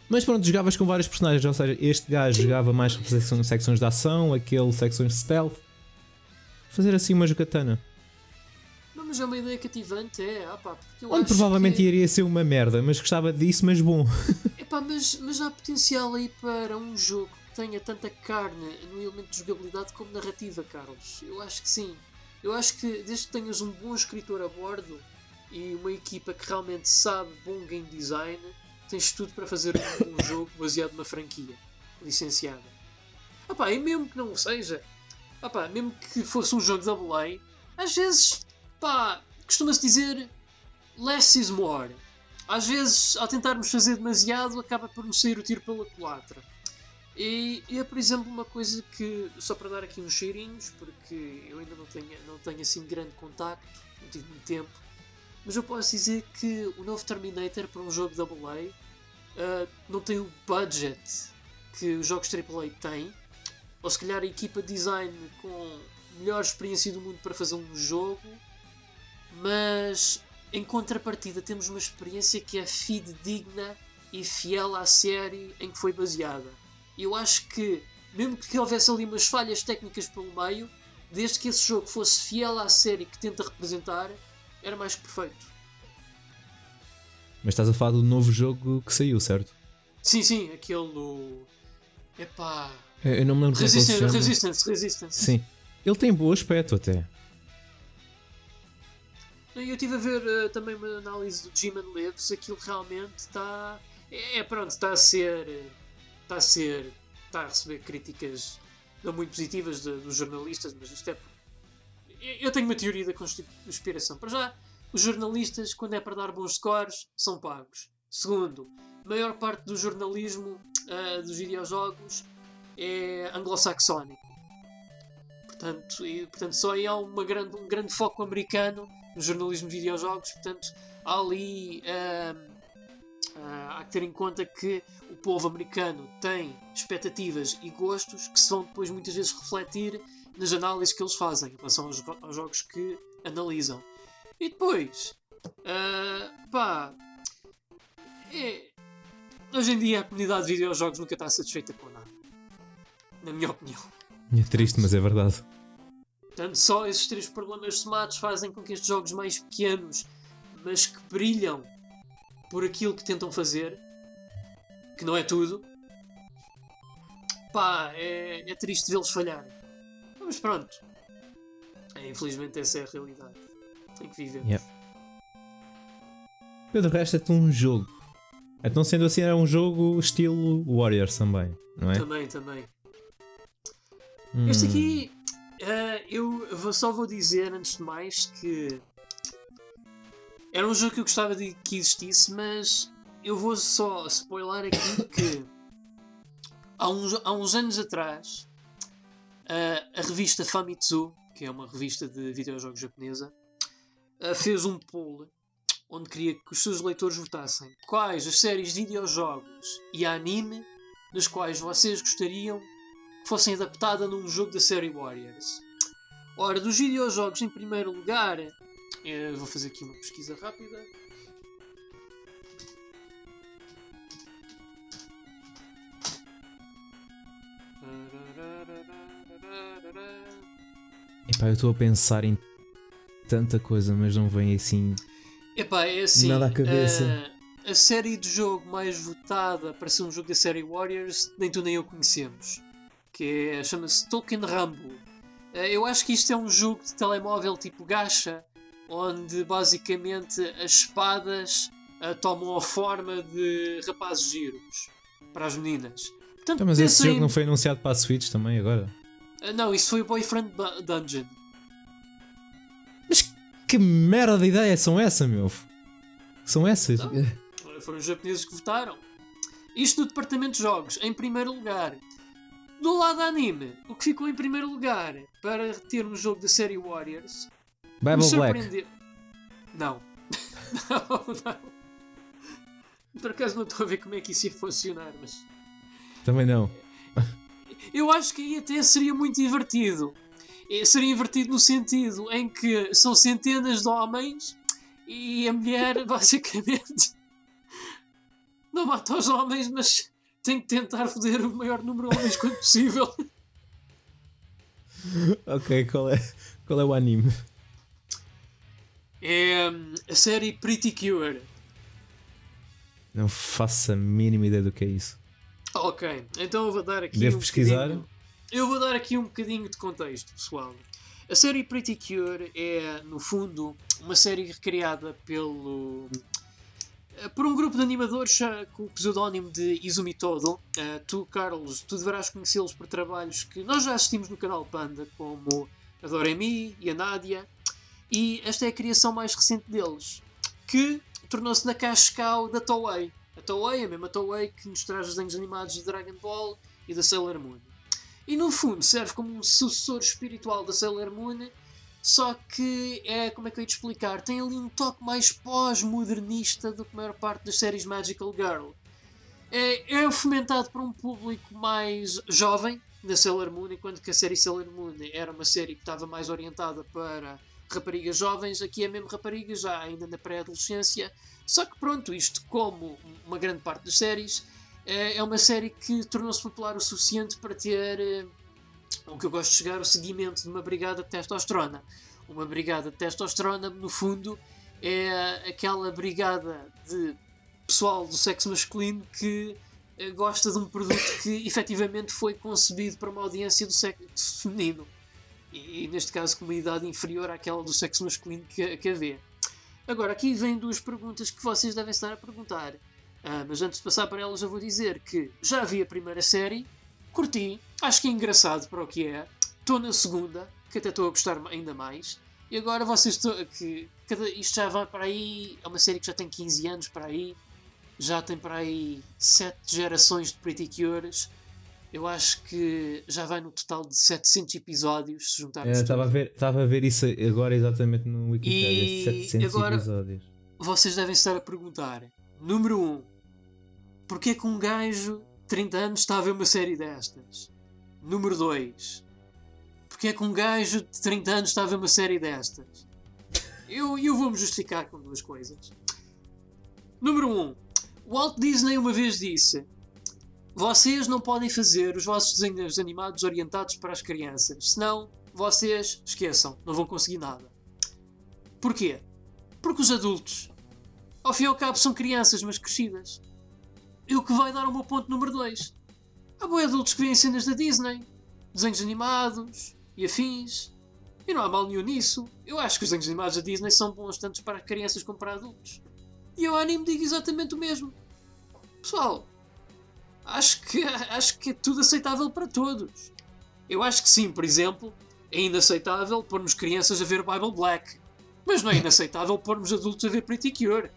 Mas pronto, jogavas com vários personagens, ou seja, este gajo jogava mais com secções de ação, aquele secções de stealth. Fazer assim uma jogatana. Não, mas é uma ideia cativante, é. Ah, pá, Onde provavelmente que... iria ser uma merda, mas gostava disso, mas bom. Epá, mas, mas há potencial aí para um jogo que tenha tanta carne no elemento de jogabilidade como narrativa, Carlos. Eu acho que sim. Eu acho que desde que tenhas um bom escritor a bordo e uma equipa que realmente sabe bom game design, tens tudo para fazer um, um jogo baseado numa franquia licenciada. Ah e mesmo que não seja, ah mesmo que fosse um jogo double A, às vezes, costuma-se dizer less is more. Às vezes, ao tentarmos fazer demasiado, acaba por nos sair o tiro pela culatra. E, e, é, por exemplo, uma coisa que, só para dar aqui uns cheirinhos, porque eu ainda não tenho, não tenho assim grande contacto, não tive muito tempo, mas eu posso dizer que o novo Terminator para um jogo AA uh, não tem o budget que os jogos AAA têm, ou se calhar a equipa de design com melhor experiência do mundo para fazer um jogo, mas em contrapartida temos uma experiência que é fidedigna e fiel à série em que foi baseada. Eu acho que, mesmo que houvesse ali umas falhas técnicas pelo meio, desde que esse jogo fosse fiel à série que tenta representar, era mais que perfeito. Mas estás a falar do novo jogo que saiu, certo? Sim, sim, aquele do. Epá. Eu não me lembro Resistance, Resistance, Resistance. Sim. Ele tem bom aspecto até. Eu estive a ver uh, também uma análise do Jim and Lives, aquilo realmente está. É, é, pronto, está a ser. Está a ser. Está a receber críticas não muito positivas de, dos jornalistas, mas isto é eu tenho uma teoria da conspiração. Para já, os jornalistas, quando é para dar bons scores, são pagos. Segundo, a maior parte do jornalismo uh, dos videojogos é anglo-saxónico. Portanto, e, portanto, só aí há uma grande, um grande foco americano no jornalismo de videojogos. Portanto, há ali. Uh, uh, há que ter em conta que o povo americano tem expectativas e gostos que se vão depois muitas vezes refletir nas análises que eles fazem em relação aos, aos jogos que analisam. E depois, uh, pá, é, hoje em dia a comunidade de videojogos nunca está satisfeita com nada. Na minha opinião. É triste, mas é verdade. Portanto, só esses três problemas somados fazem com que estes jogos mais pequenos, mas que brilham por aquilo que tentam fazer, que não é tudo, pá, é, é triste vê-los falharem. Mas pronto. É, infelizmente essa é a realidade. Tem que viver. Yep. Pedro, resta-te um jogo. Então, sendo assim, é um jogo estilo Warriors também, não é? Também, também. Hum. Este aqui, uh, eu vou, só vou dizer antes de mais que era um jogo que eu gostava de que existisse, mas eu vou só spoiler aqui que há uns, há uns anos atrás Uh, a revista Famitsu, que é uma revista de videojogos japonesa, fez um poll onde queria que os seus leitores votassem quais as séries de videojogos e anime das quais vocês gostariam que fossem adaptadas num jogo da série Warriors. Ora, dos videojogos, em primeiro lugar, vou fazer aqui uma pesquisa rápida. Epá, eu estou a pensar em tanta coisa, mas não vem assim. Epá, é assim. Nada à cabeça. A, a série de jogo mais votada para ser um jogo da série Warriors, nem tu nem eu conhecemos. Que é, chama-se Token Rambo. Eh, eu acho que isto é um jogo de telemóvel tipo gacha, onde basicamente as espadas uh, tomam a forma de rapazes giros para as meninas. Portanto, então, mas esse jogo não foi anunciado para a Switch também agora? Uh, não, isso foi o Boyfriend Dungeon. Que merda de ideias são essas, meu? São essas? Não, foram os japoneses que votaram. Isto no departamento de jogos, em primeiro lugar. Do lado anime, o que ficou em primeiro lugar para ter um jogo da série Warriors. Bible Black. Não. não, não. Por acaso não estou a ver como é que isso ia funcionar, mas. Também não. Eu acho que aí até seria muito divertido. É, seria invertido no sentido em que são centenas de homens e a mulher, basicamente, não mata os homens, mas tem que tentar foder o maior número de homens quanto possível. ok, qual é, qual é o anime? É a série Pretty Cure. Não faço a mínima ideia do que é isso. Ok, então eu vou dar aqui. Devo um pesquisar? Eu vou dar aqui um bocadinho de contexto, pessoal. A série Pretty Cure é, no fundo, uma série recriada pelo. Por um grupo de animadores com o pseudónimo de Izumi Todo. Uh, tu, Carlos, tu deverás conhecê-los por trabalhos que nós já assistimos no canal Panda, como a Doremi e a Nádia. E esta é a criação mais recente deles, que tornou-se na cash cow da Toei. A Toei, a mesma Toei que nos traz os desenhos animados de Dragon Ball e da Sailor Moon. E no fundo serve como um sucessor espiritual da Sailor Moon, só que é, como é que eu ia te explicar, tem ali um toque mais pós-modernista do que a maior parte das séries Magical Girl. É, é fomentado por um público mais jovem da Sailor Moon, enquanto que a série Sailor Moon era uma série que estava mais orientada para raparigas jovens, aqui é mesmo rapariga já ainda na pré-adolescência. Só que pronto, isto como uma grande parte das séries, é, é uma série que tornou-se popular o suficiente para ter eh, o que eu gosto de chegar, o seguimento de uma brigada de testosterona. Uma brigada de testosterona, no fundo, é aquela brigada de pessoal do sexo masculino que eh, gosta de um produto que efetivamente foi concebido para uma audiência do sexo feminino e, neste caso com uma idade inferior àquela do sexo masculino que, que a vê. Agora, aqui vêm duas perguntas que vocês devem estar a perguntar. Ah, mas antes de passar para elas, eu vou dizer que já vi a primeira série, curti, acho que é engraçado para o que é. Estou na segunda, que até estou a gostar ainda mais. E agora vocês estão. Que, cada, isto já vai para aí. É uma série que já tem 15 anos para aí. Já tem para aí 7 gerações de Pretty Cures. Eu acho que já vai no total de 700 episódios, se juntarmos. É, estava, a ver, estava a ver isso agora exatamente no Wikipedia. E 700 agora, episódios. Vocês devem estar a perguntar: número 1, um, porquê que um gajo de 30 anos está a ver uma série destas? Número 2, porquê que um gajo de 30 anos está a ver uma série destas? Eu, eu vou-me justificar com duas coisas. Número 1, um, Walt Disney uma vez disse vocês não podem fazer os vossos desenhos animados orientados para as crianças, senão vocês esqueçam, não vão conseguir nada. Porquê? Porque os adultos, ao fim e ao cabo, são crianças, mas crescidas. E o que vai dar o meu ponto número 2. Há boi adultos que veem cenas da Disney, desenhos animados e afins. E não há mal nenhum nisso. Eu acho que os desenhos animados da Disney são bons tanto para crianças como para adultos. E eu anime digo exatamente o mesmo. Pessoal, acho que, acho que é tudo aceitável para todos. Eu acho que sim, por exemplo, é inaceitável pormos crianças a ver Bible Black. Mas não é inaceitável pormos adultos a ver Pretty Cure.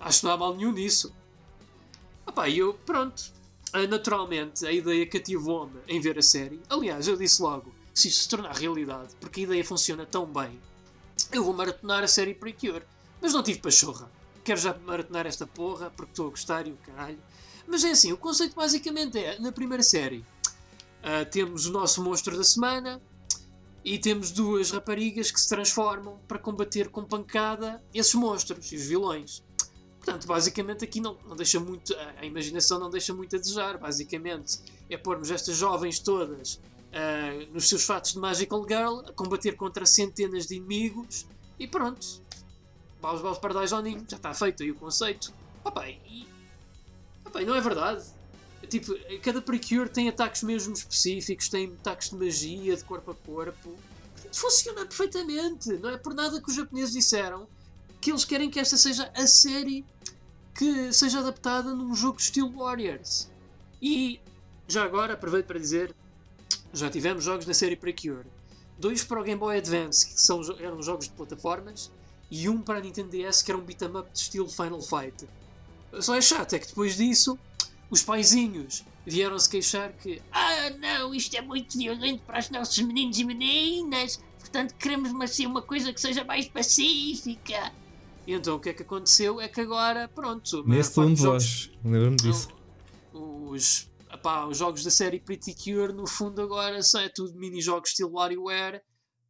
Acho que não há mal nenhum nisso. Ah pá, eu, pronto. Ah, naturalmente, a ideia cativou-me em ver a série. Aliás, eu disse logo, se isto se tornar realidade, porque a ideia funciona tão bem, eu vou maratonar a série Pretty Cure. Mas não tive pachorra. Quero já maratonar esta porra, porque estou a gostar e o caralho. Mas é assim, o conceito basicamente é, na primeira série, uh, temos o nosso monstro da semana e temos duas raparigas que se transformam para combater com pancada esses monstros e os vilões. Portanto, basicamente aqui não, não deixa muito, a imaginação não deixa muito a desejar. Basicamente é pormos estas jovens todas uh, nos seus fatos de Magical Girl a combater contra centenas de inimigos e pronto. Baus, baus, pardais ao já está feito aí o conceito. Opa, e, Epá, não é verdade. Tipo, cada Precure tem ataques mesmo específicos, tem ataques de magia, de corpo a corpo. Funciona perfeitamente. Não é por nada que os japoneses disseram que eles querem que esta seja a série que seja adaptada num jogo de estilo Warriors. E já agora aproveito para dizer, já tivemos jogos na série Precure. Dois para o Game Boy Advance, que são, eram jogos de plataformas, e um para a Nintendo DS, que era um beat'em up de estilo Final Fight. Só é chato, é que depois disso os paizinhos vieram-se queixar que Ah, não, isto é muito violento para os nossos meninos e meninas, portanto queremos ser uma coisa que seja mais pacífica. E então o que é que aconteceu é que agora, pronto. Nesse tom de voz, lembro-me disso. Os, os jogos da série Pretty Cure, no fundo, agora são é tudo mini-jogos estilo WarioWare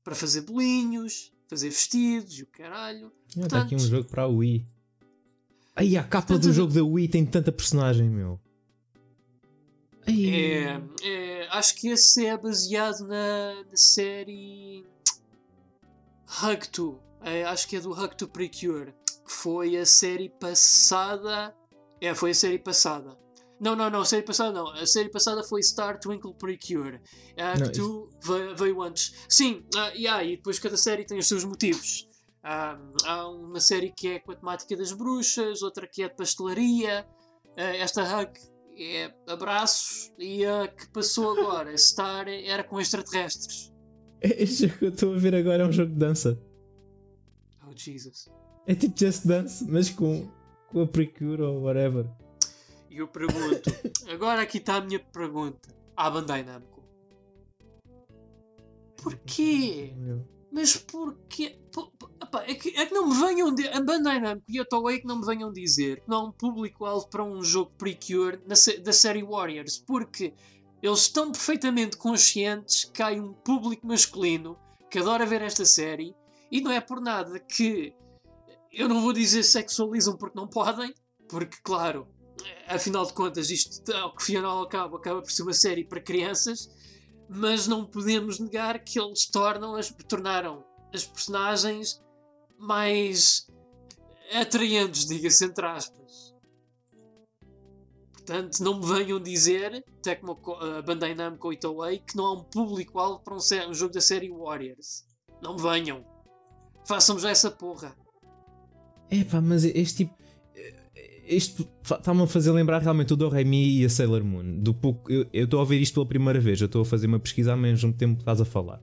para fazer bolinhos, fazer vestidos e o caralho. Está Portanto, aqui um jogo para a Wii. Aí a capa Portanto, do jogo da Wii tem tanta personagem, meu. É, é, acho que esse é baseado na, na série Hug 2. É, acho que é do Hug to Precure. Que foi a série passada. É, foi a série passada. Não, não, não, a série passada não. A série passada foi Star Twinkle Precure. A Act 2 veio, veio, antes. Sim, uh, yeah, e depois cada série tem os seus motivos. Há uma série que é com a temática das bruxas, outra que é de pastelaria. Uh, esta Hug é abraços e a que passou agora, Star, era com extraterrestres. Este jogo que eu estou a ver agora é um jogo de dança. Oh Jesus. É tipo Just Dance, mas com, com a Precure ou whatever. E eu pergunto, agora aqui está a minha pergunta à Bandai Namco. Porquê? Mas porquê? é, que, é que não me venham de, a Bandai Namco e a Toei que não me venham dizer que não há um público-alvo para um jogo Precure na, da série Warriors, porque eles estão perfeitamente conscientes que há um público masculino que adora ver esta série e não é por nada que eu não vou dizer sexualizam porque não podem, porque claro, afinal de contas, isto, ao que final acaba, acaba por ser uma série para crianças, mas não podemos negar que eles tornam as, tornaram as personagens mais atraentes, diga-se entre aspas. Portanto, não me venham dizer, Tecmo, uh, Bandai Namco e Toei, que não há um público-alvo para um, um jogo da série Warriors. Não me venham. Façam já essa porra. É pá, mas este tipo isto está-me a fazer lembrar realmente o do Remy e a Sailor Moon. Do pouco, eu estou a ouvir isto pela primeira vez, eu estou a fazer uma pesquisa ao mesmo tempo que estás a falar.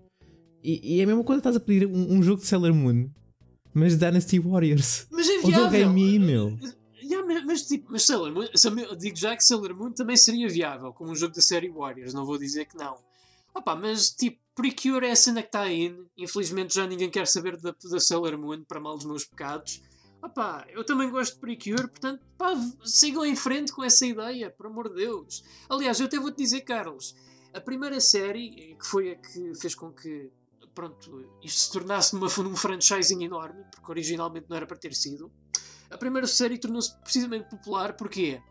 E, e é a mesma coisa estás a pedir um, um, jogo de Sailor Moon, mas Dynasty Warriors. Mas é viável. O do Remy, meu. Yeah, mas, tipo, mas Sailor Moon, digo já que Sailor Moon também seria viável como um jogo da série Warriors, não vou dizer que não. Opa, mas tipo, Precure é a cena que está aí. Infelizmente já ninguém quer saber da, da Sailor Moon, para mal dos meus pecados. Opá, eu também gosto de Precure, portanto, pá, sigam em frente com essa ideia, por amor de Deus. Aliás, eu até vou-te dizer, Carlos, a primeira série, que foi a que fez com que pronto, isto se tornasse numa, num franchising enorme, porque originalmente não era para ter sido, a primeira série tornou-se precisamente popular, porquê?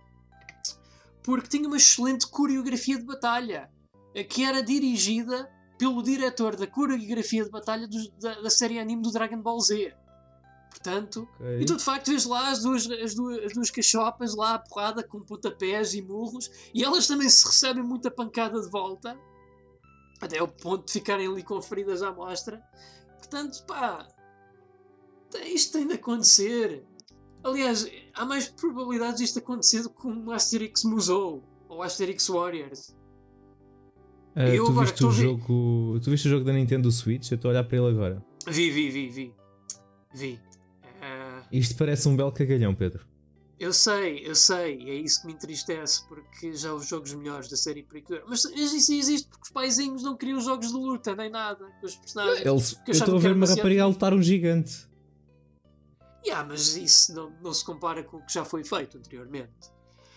Porque tinha uma excelente coreografia de batalha, que era dirigida pelo diretor da coreografia de batalha do, da, da série anime do Dragon Ball Z. Portanto, okay. e tu de facto vês lá as duas, as duas, as duas cachopas lá a porrada com pontapés e murros e elas também se recebem muita pancada de volta até o ponto de ficarem ali com feridas à mostra. Portanto, pá, isto tem de acontecer. Aliás, há mais probabilidades disto acontecer do que um Asterix Musou ou Asterix Warriors. Uh, tu, viste o jogo, tu viste o jogo da Nintendo Switch? Eu estou a olhar para ele agora. Vi, vi, vi, vi. Vi. Isto parece um belo cagalhão, Pedro. Eu sei, eu sei, é isso que me entristece, porque já houve jogos melhores da série Precure. Mas isso existe porque os paizinhos não queriam jogos de luta, nem nada, com os personagens. Eles, eu estou a ver uma rapariga a lutar um gigante. Yeah, mas isso não, não se compara com o que já foi feito anteriormente.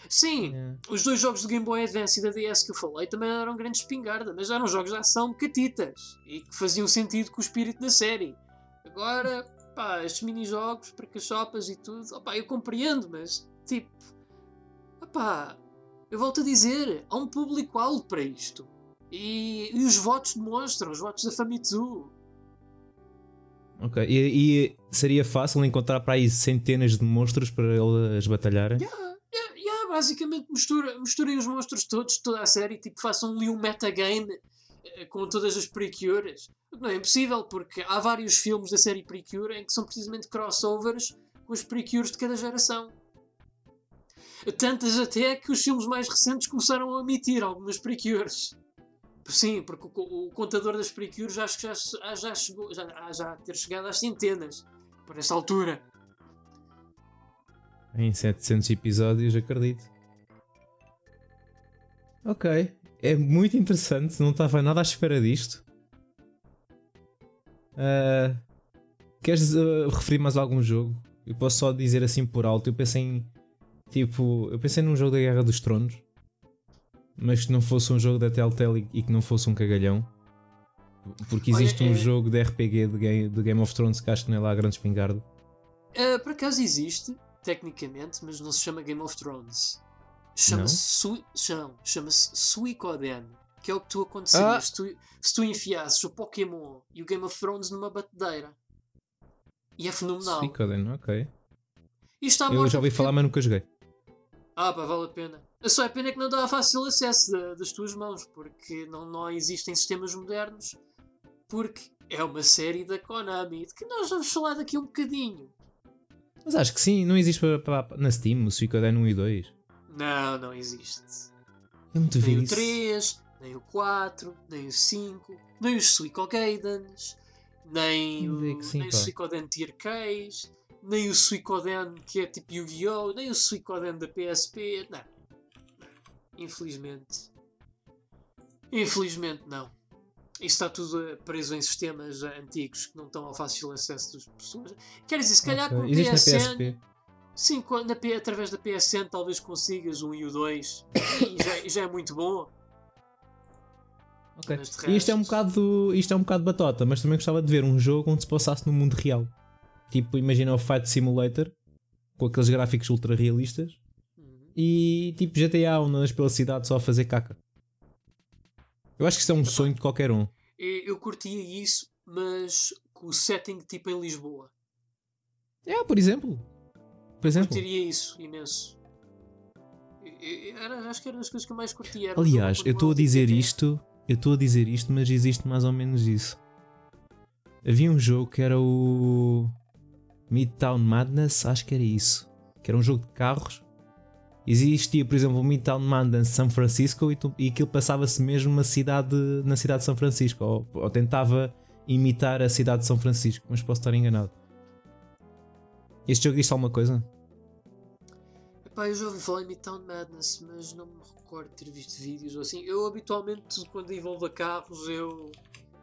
Sim, yeah. os dois jogos do Game Boy Advance e da DS que eu falei também eram grandes espingarda, mas eram jogos de ação catitas e que faziam sentido com o espírito da série. Agora, pá, estes mini-jogos para cachopas e tudo, opá, eu compreendo, mas tipo, opá, eu volto a dizer, há um público-alvo para isto. E, e, os votos demonstram, os votos da Famitsu. Ok, e, e, seria fácil encontrar para aí centenas de monstros para eles batalharem? Yeah, basicamente mistura, misturem os monstros todos, toda a série, tipo, façam ali um metagame eh, com todas as Precures. Não é impossível, porque há vários filmes da série Precure em que são precisamente crossovers com os Precures de cada geração. Tantas até que os filmes mais recentes começaram a emitir algumas Precures. Sim, porque o, o contador das Precures acho que já, já chegou, já, já ter chegado às centenas, por esta altura. Em 700 episódios, acredito. Ok. É muito interessante, não estava nada à espera disto. Uh, queres uh, referir mais algum jogo? Eu posso só dizer assim por alto. Eu pensei em. Tipo, eu pensei num jogo da Guerra dos Tronos, mas que não fosse um jogo da Telltale e que não fosse um cagalhão. Porque existe Olha, um é... jogo de RPG de Game, de Game of Thrones que acho que não é lá grande espingarda. Uh, por acaso existe, tecnicamente, mas não se chama Game of Thrones. Chama-se chama, chama Suicoden, que é o que tu aconteceria ah. se, tu, se tu enfiasses o Pokémon e o Game of Thrones numa batedeira. E é fenomenal. Suicoden, ok. Eu já ouvi falar, mas nunca joguei. Ah, pá, vale a pena. Só é pena que não dá fácil acesso das tuas mãos, porque não, não existem sistemas modernos, porque é uma série da Konami, de que nós vamos falar daqui um bocadinho. Mas acho que sim, não existe para, para, na Steam o Suicoden 1 e 2. Não, não existe. Eu muito nem o isso. 3, nem o 4, nem o 5, nem os Suicogaidens, nem o, sim, nem o Suicoden Tier Case, nem o Suicoden que é tipo Yu-Gi-Oh!, nem o Suicoden da PSP. Não. não. Infelizmente. Infelizmente não. Está tudo preso em sistemas antigos que não estão ao fácil acesso das pessoas. Quer dizer, se calhar okay. com o PSN. Sim, na, através da PSN talvez consigas um e o 2 e já, já é muito bom. Ok. Resto... Isto é um bocado isto é um bocado batota, mas também gostava de ver um jogo onde se passasse no mundo real. Tipo, imagina o Fight Simulator com aqueles gráficos ultra realistas uhum. e tipo GTA andas pela cidade só a fazer caca. Eu acho que isso é um sonho de qualquer um. Eu curtia isso, mas com o setting tipo em Lisboa. É, por exemplo. Por exemplo. Curtiria isso imenso. Era, acho que era das coisas que eu mais curtia. Aliás, eu estou a dizer isto, eu estou a dizer isto, mas existe mais ou menos isso. Havia um jogo que era o Midtown Madness, acho que era isso. Que era um jogo de carros Existia, por exemplo, o Midtown Madness São Francisco e, tu, e aquilo passava-se mesmo na cidade, na cidade de São Francisco, ou, ou, tentava imitar a cidade de São Francisco, mas posso estar enganado. Este jogo diz alguma coisa? Epá, eu já ouvi falar em Midtown Madness, mas não me recordo de ter visto vídeos ou assim. Eu habitualmente, quando envolvo a carros, eu.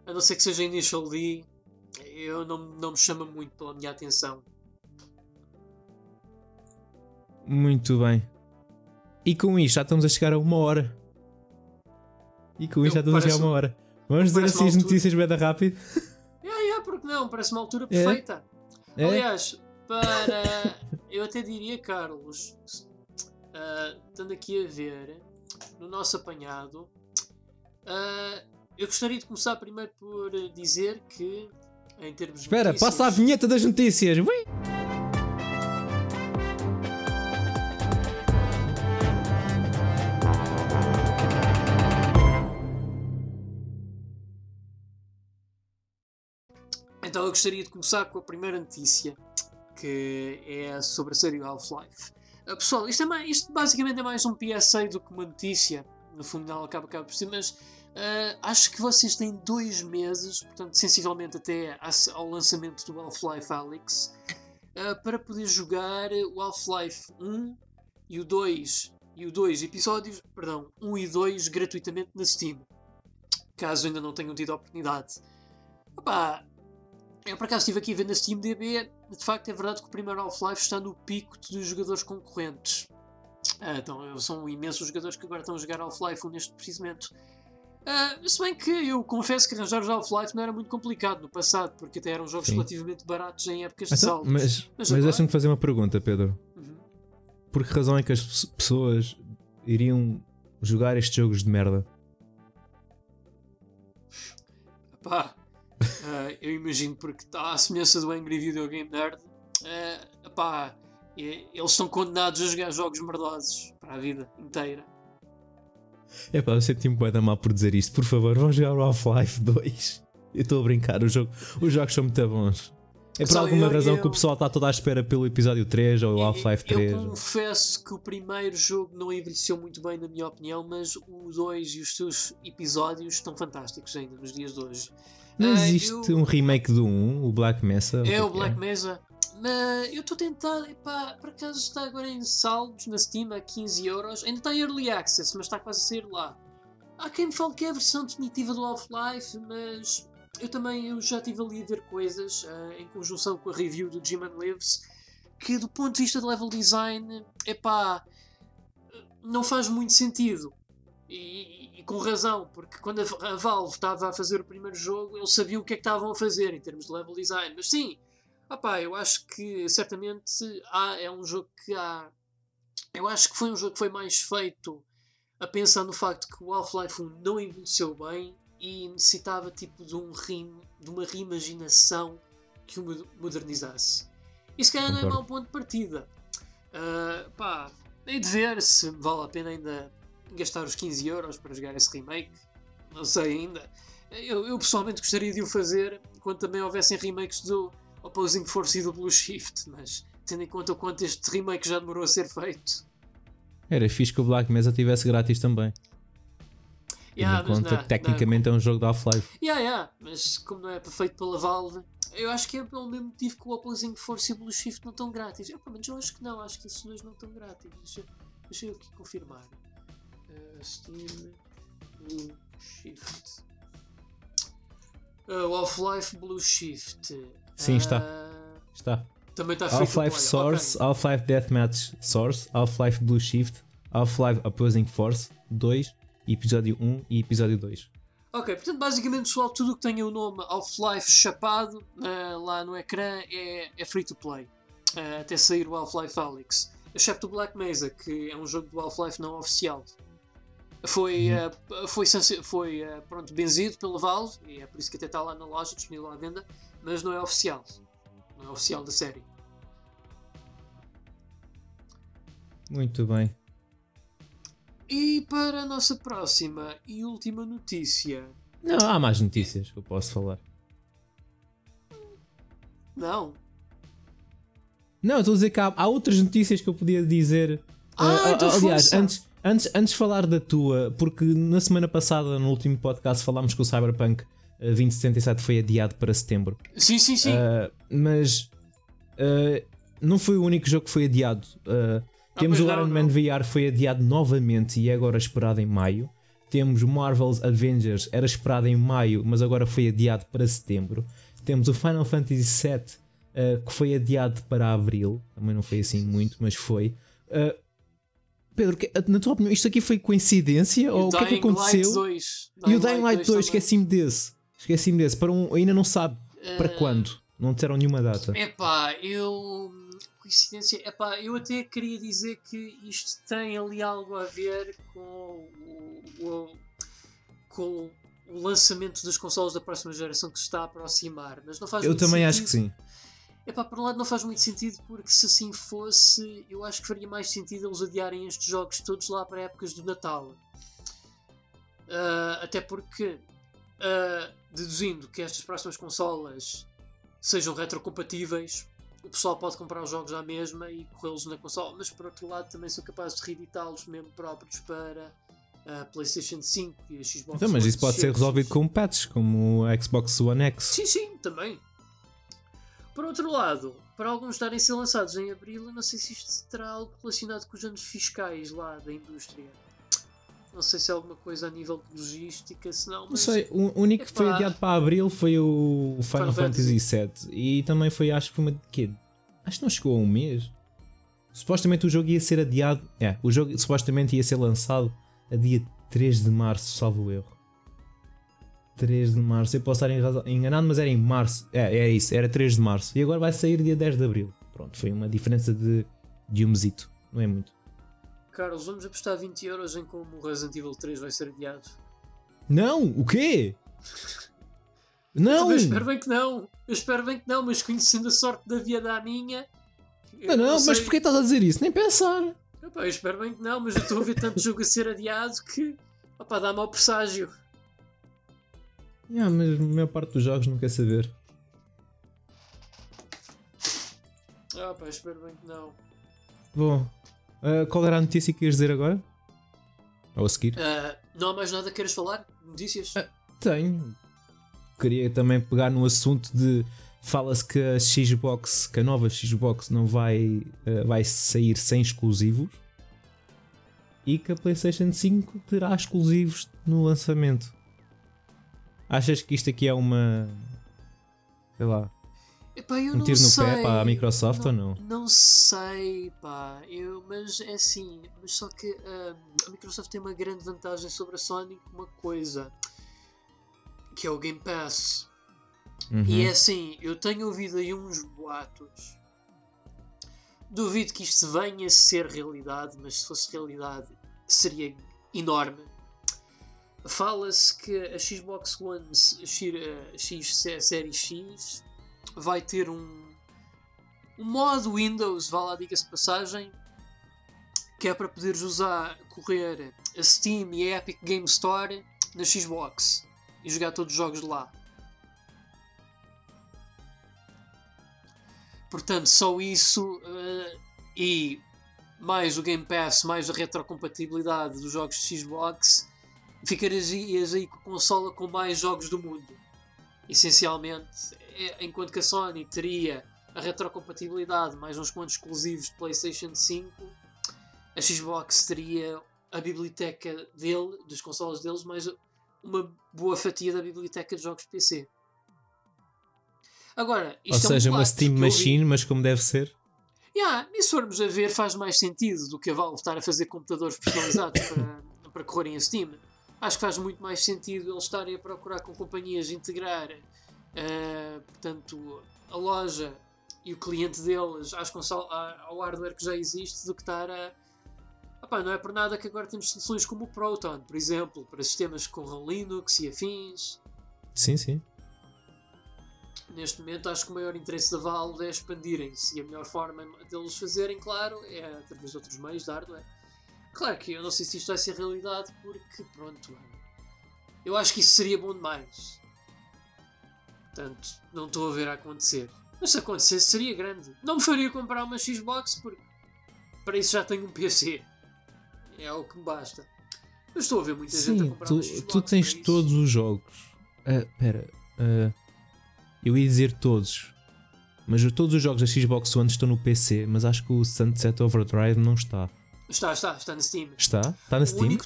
A não ser que seja Initial D, eu não, não me chama muito pela minha atenção. Muito bem. E com isto já estamos a chegar a uma hora. E com isto já estamos a chegar a uma hora. Vamos dizer assim as notícias bem rápido? Yeah, yeah, porque não? Parece uma altura é? perfeita. É? Aliás, para. Eu até diria, Carlos, uh, estando aqui a ver no nosso apanhado, uh, eu gostaria de começar primeiro por dizer que, em termos de. Espera, notícias... passa a vinheta das notícias! Ui! Então eu gostaria de começar com a primeira notícia, que é sobre a série Half-Life. Uh, pessoal, isto, é mais, isto basicamente é mais um PSA do que uma notícia, no fundo não acaba, acaba por si, mas uh, acho que vocês têm dois meses, portanto sensivelmente até ao lançamento do Half-Life Alyx, uh, para poder jogar o Half-Life 1 e o 2 e o 2 episódios, perdão, 1 e 2 gratuitamente na Steam. Caso ainda não tenham tido a oportunidade. Opa, eu por acaso estive aqui a ver na SteamDB, de facto é verdade que o primeiro Half-Life está no pico dos jogadores concorrentes. Ah, então, são imensos jogadores que agora estão a jogar Half-Life neste precisamente. Uh, se bem que eu confesso que arranjar os Half-Life não era muito complicado no passado, porque até eram jogos Sim. relativamente baratos em épocas então, de saldos. Mas, mas, mas deixa-me fazer uma pergunta, Pedro. Uhum. Por que razão é que as pessoas iriam jogar estes jogos de merda? Pá, Uh, eu imagino porque está à semelhança do Angry Video Game Nerd. Uh, epá, eles estão condenados a jogar jogos merdosos para a vida inteira. É pá, eu senti-me bem da mal por dizer isto. Por favor, vão jogar o Half-Life 2. Eu estou a brincar, o jogo, os jogos são muito bons. É por Só alguma eu, razão eu, que o pessoal está toda à espera pelo episódio 3 ou o Half-Life 3. Eu confesso que o primeiro jogo não envelheceu muito bem, na minha opinião, mas o 2 e os seus episódios estão fantásticos ainda nos dias de hoje. Não existe eu... um remake do 1, o Black Mesa? É o Black é? Mesa. mas eu estou tentado, epá, por acaso está agora em saldos na Steam a 15 euros, ainda está em Early Access, mas está quase a sair lá. Há quem me fale que é a versão definitiva do Half-Life, mas eu também eu já estive ali a ver coisas uh, em conjunção com a review do Jim Lives que do ponto de vista de level design, epá, não faz muito sentido. E, com razão, porque quando a, a Valve estava a fazer o primeiro jogo, eles sabiam o que é que estavam a fazer em termos de level design. Mas sim, opá, eu acho que certamente há, é um jogo que há. Eu acho que foi um jogo que foi mais feito a pensar no facto que o Half-Life 1 não envelheceu bem e necessitava tipo de um rim, de uma reimaginação que o modernizasse. Se calhar não é mau ponto de partida. Uh, pá, hei de ver se vale a pena ainda gastar os 15 euros para jogar esse remake. Não sei ainda. Eu, eu pessoalmente gostaria de o fazer quando também houvessem remakes do Opposing Force e do Blue Shift, mas tendo em conta o quanto este remake já demorou a ser feito. Era fixe que o Black Mesa tivesse grátis também. Yeah, tendo em conta não, que tecnicamente não. é um jogo da Half-Life. Yeah, yeah, mas como não é perfeito pela Valve, eu acho que é pelo mesmo motivo que o Opposing Force e o Blue Shift não estão grátis. Eu, pelo menos eu acho que não, acho que esses dois não estão grátis. Deixa, deixa eu aqui confirmar. Steam Blue Shift. Uh, Half-Life Blue Shift. Sim, está. Uh, está. Também está Half-Life Source, okay. Half-Life Deathmatch Source, Half-Life Blue Shift, Half-Life Opposing Force 2, episódio 1 e episódio 2. Ok, portanto, basicamente, pessoal, tudo o que tenha o nome Half-Life chapado uh, lá no ecrã é, é free to play. Uh, até sair o Half-Life Alyx. Excepto o Black Mesa, que é um jogo do Half-Life não oficial. Foi, uh, foi, foi pronto, benzido pela Valve, e é por isso que até está lá na loja, disponível à venda, mas não é oficial. Não é oficial da série. Muito bem. E para a nossa próxima e última notícia. Não, há mais notícias que eu posso falar. Não. Não, estou a dizer que há, há, outras notícias que eu podia dizer. Ah, uh, então aliás, antes, antes, antes de falar da tua, porque na semana passada, no último podcast, falámos que o Cyberpunk 2077 foi adiado para setembro. Sim, sim, sim. Uh, mas uh, não foi o único jogo que foi adiado. Uh, ah, Temos o Iron Man VR foi adiado novamente e é agora esperado em maio. Temos Marvel's Avengers, era esperado em maio, mas agora foi adiado para setembro. Temos o Final Fantasy VII, que foi adiado para abril. Também não foi assim muito, mas foi. Pedro, na tua opinião, isto aqui foi coincidência? ou o que é que aconteceu? 2. e o Dying Light 2, 2 esqueci-me desse. Esqueci-me desse. Para um, ainda não sabe uh, para quando. Não disseram nenhuma data. Epá, eu coincidência. Epá, eu até queria dizer que isto tem ali algo a ver com o, o, com o lançamento dos consoles da próxima geração que se está a aproximar. Mas não faz Eu também sentido. acho que sim. Epá, por um lado não faz muito sentido porque se assim fosse, eu acho que faria mais sentido eles adiarem estes jogos todos lá para épocas do Natal. Uh, até porque, uh, deduzindo que estas próximas consolas sejam retrocompatíveis, o pessoal pode comprar os jogos à mesma e corrê-los na consola, mas por outro lado também são capazes de reeditá-los mesmo próprios para a PlayStation 5 e a Xbox Então, mas isso pode ser resolvido com patches, como o Xbox One X. Sim, sim, também. Por outro lado, para alguns estarem a ser lançados em abril, eu não sei se isto terá algo relacionado com os anos fiscais lá da indústria. Não sei se é alguma coisa a nível de logística, se não. Não sei, o único que foi adiado para abril foi o Final, Final Fantasy VII. E também foi, acho que foi uma. Quê? Acho que não chegou a um mês. Supostamente o jogo ia ser adiado. É, o jogo supostamente ia ser lançado a dia 3 de março, salvo erro. 3 de março, eu posso estar enganado, mas era em março. É, é isso, era 3 de março. E agora vai sair dia 10 de abril. Pronto, foi uma diferença de, de um mesito. Não é muito. Carlos, vamos apostar 20 euros em como o Resident Evil 3 vai ser adiado. Não! O quê? Não! Eu espero bem que não. Eu espero bem que não, mas conhecendo a sorte da vida da minha. Não, não, não mas porquê estás a dizer isso? Nem pensar. Epá, eu espero bem que não, mas eu estou a ver tanto jogo a ser adiado que. Opá, dá mau presságio. Yeah, mas a maior parte dos jogos não quer saber. Ah, pá, espero bem que não. Bom, Uh, qual era a notícia que ias dizer agora? Ou a seguir? Uh, não há mais nada que queiras falar? Notícias? Uh, tenho. Queria também pegar no assunto de Fala-se que a Xbox, que a nova Xbox não vai, uh, vai sair sem exclusivos e que a PlayStation 5 terá exclusivos no lançamento. Achas que isto aqui é uma. sei lá. Epá, um tiro no sei. pé para a Microsoft não, ou não? Não sei, pá. Eu, mas é assim. Mas só que uh, a Microsoft tem uma grande vantagem sobre a Sony uma coisa. Que é o Game Pass. Uhum. E é assim, eu tenho ouvido aí uns boatos. Duvido que isto venha a ser realidade, mas se fosse realidade seria enorme. Fala-se que a Xbox One X, Série X vai ter um, um modo Windows, vá lá, diga-se passagem, que é para poderes usar, correr a Steam e a Epic Game Store na Xbox e jogar todos os jogos de lá. Portanto, só isso uh, e mais o Game Pass, mais a retrocompatibilidade dos jogos de Xbox, ficarias aí com a consola com mais jogos do mundo. Essencialmente, é, enquanto que a Sony teria a retrocompatibilidade, mais uns quantos exclusivos de PlayStation 5, a Xbox teria a biblioteca dele, das consolas deles, mais uma boa fatia da biblioteca de jogos de PC. Agora, Ou seja, é um uma Steam Machine, mas como deve ser. Yeah, e se formos a ver, faz mais sentido do que a Valve estar a fazer computadores personalizados para, para correrem a Steam. Acho que faz muito mais sentido eles estarem a procurar com companhias integrar uh, portanto, a loja e o cliente deles às console, ao hardware que já existe do que estar a. Não é por nada que agora temos soluções como o Proton, por exemplo, para sistemas que corram Linux e afins. Sim, sim neste momento acho que o maior interesse da Valve é expandirem-se e a melhor forma deles fazerem, claro, é através de outros meios de hardware. Claro que eu não sei se isto vai ser realidade porque, pronto, eu acho que isso seria bom demais. Portanto, não estou a ver a acontecer. Mas se acontecesse seria grande. Não me faria comprar uma Xbox porque para isso já tenho um PC. É o que me basta. Mas estou a ver muita Sim, gente a comprar tu, uma Xbox. Tu tens todos os jogos. Espera. Uh, uh eu ia dizer todos. Mas todos os jogos da Xbox One estão no PC, mas acho que o Sunset Overdrive não está. Está, está, está na Steam. Está? Está na Steam?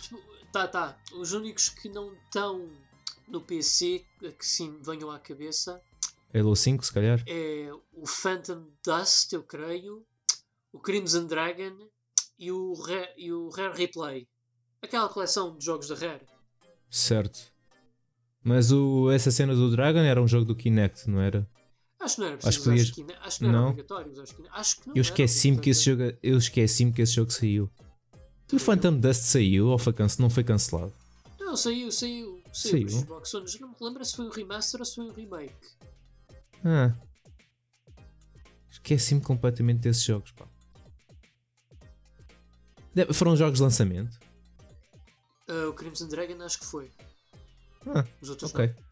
Está, está. Os únicos que não estão no PC, que sim venham à cabeça. Halo 5, se calhar? É o Phantom Dust, eu creio. O Crimson Dragon e o, Re, e o Rare Replay. Aquela coleção de jogos da Rare. Certo. Mas o, essa cena do Dragon era um jogo do Kinect, não era? Acho que não era preciso acho que, podias... Kinect, acho que não, não, era obrigatório, acho que, acho que não Eu esqueci-me que esse jogo, eu esqueci-me que esse jogo saiu. E o Phantom Dust saiu ou foi cance... não foi cancelado? Não, saiu, saiu. Saiu. saiu. Xbox One. Não me lembro se foi um remaster ou se foi um remake. Ah. Esqueci-me completamente desses jogos, pá. Foram jogos de lançamento? Uh, o Crimson Dragon acho que foi. Ah, ok. Não.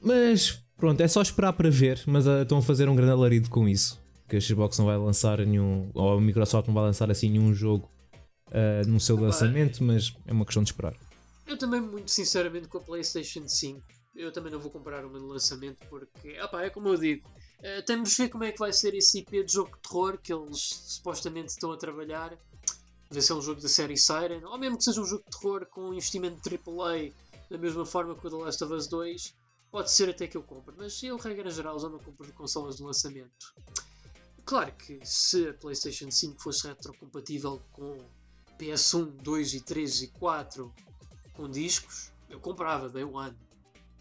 Mas pronto, é só esperar para ver. Mas uh, estão a fazer um grande alarido com isso. Que a Xbox não vai lançar nenhum. Ou a Microsoft não vai lançar assim nenhum jogo uh, no seu lançamento, mas é uma questão de esperar. Eu também, muito sinceramente, com a PlayStation 5, eu também não vou comprar uma no lançamento porque, opa, é como eu digo, uh, temos de ver como é que vai ser esse IP de jogo de terror que eles supostamente estão a trabalhar. Ver se é um jogo da série Siren, ou mesmo que seja um jogo de terror com um investimento AAA da mesma forma que o The Last of Us 2, pode ser até que eu compre, mas eu, regra geral, já não compro consolas de lançamento. Claro que se a PlayStation 5 fosse retrocompatível com PS1, 2 e 3 e 4 com discos, eu comprava Day One.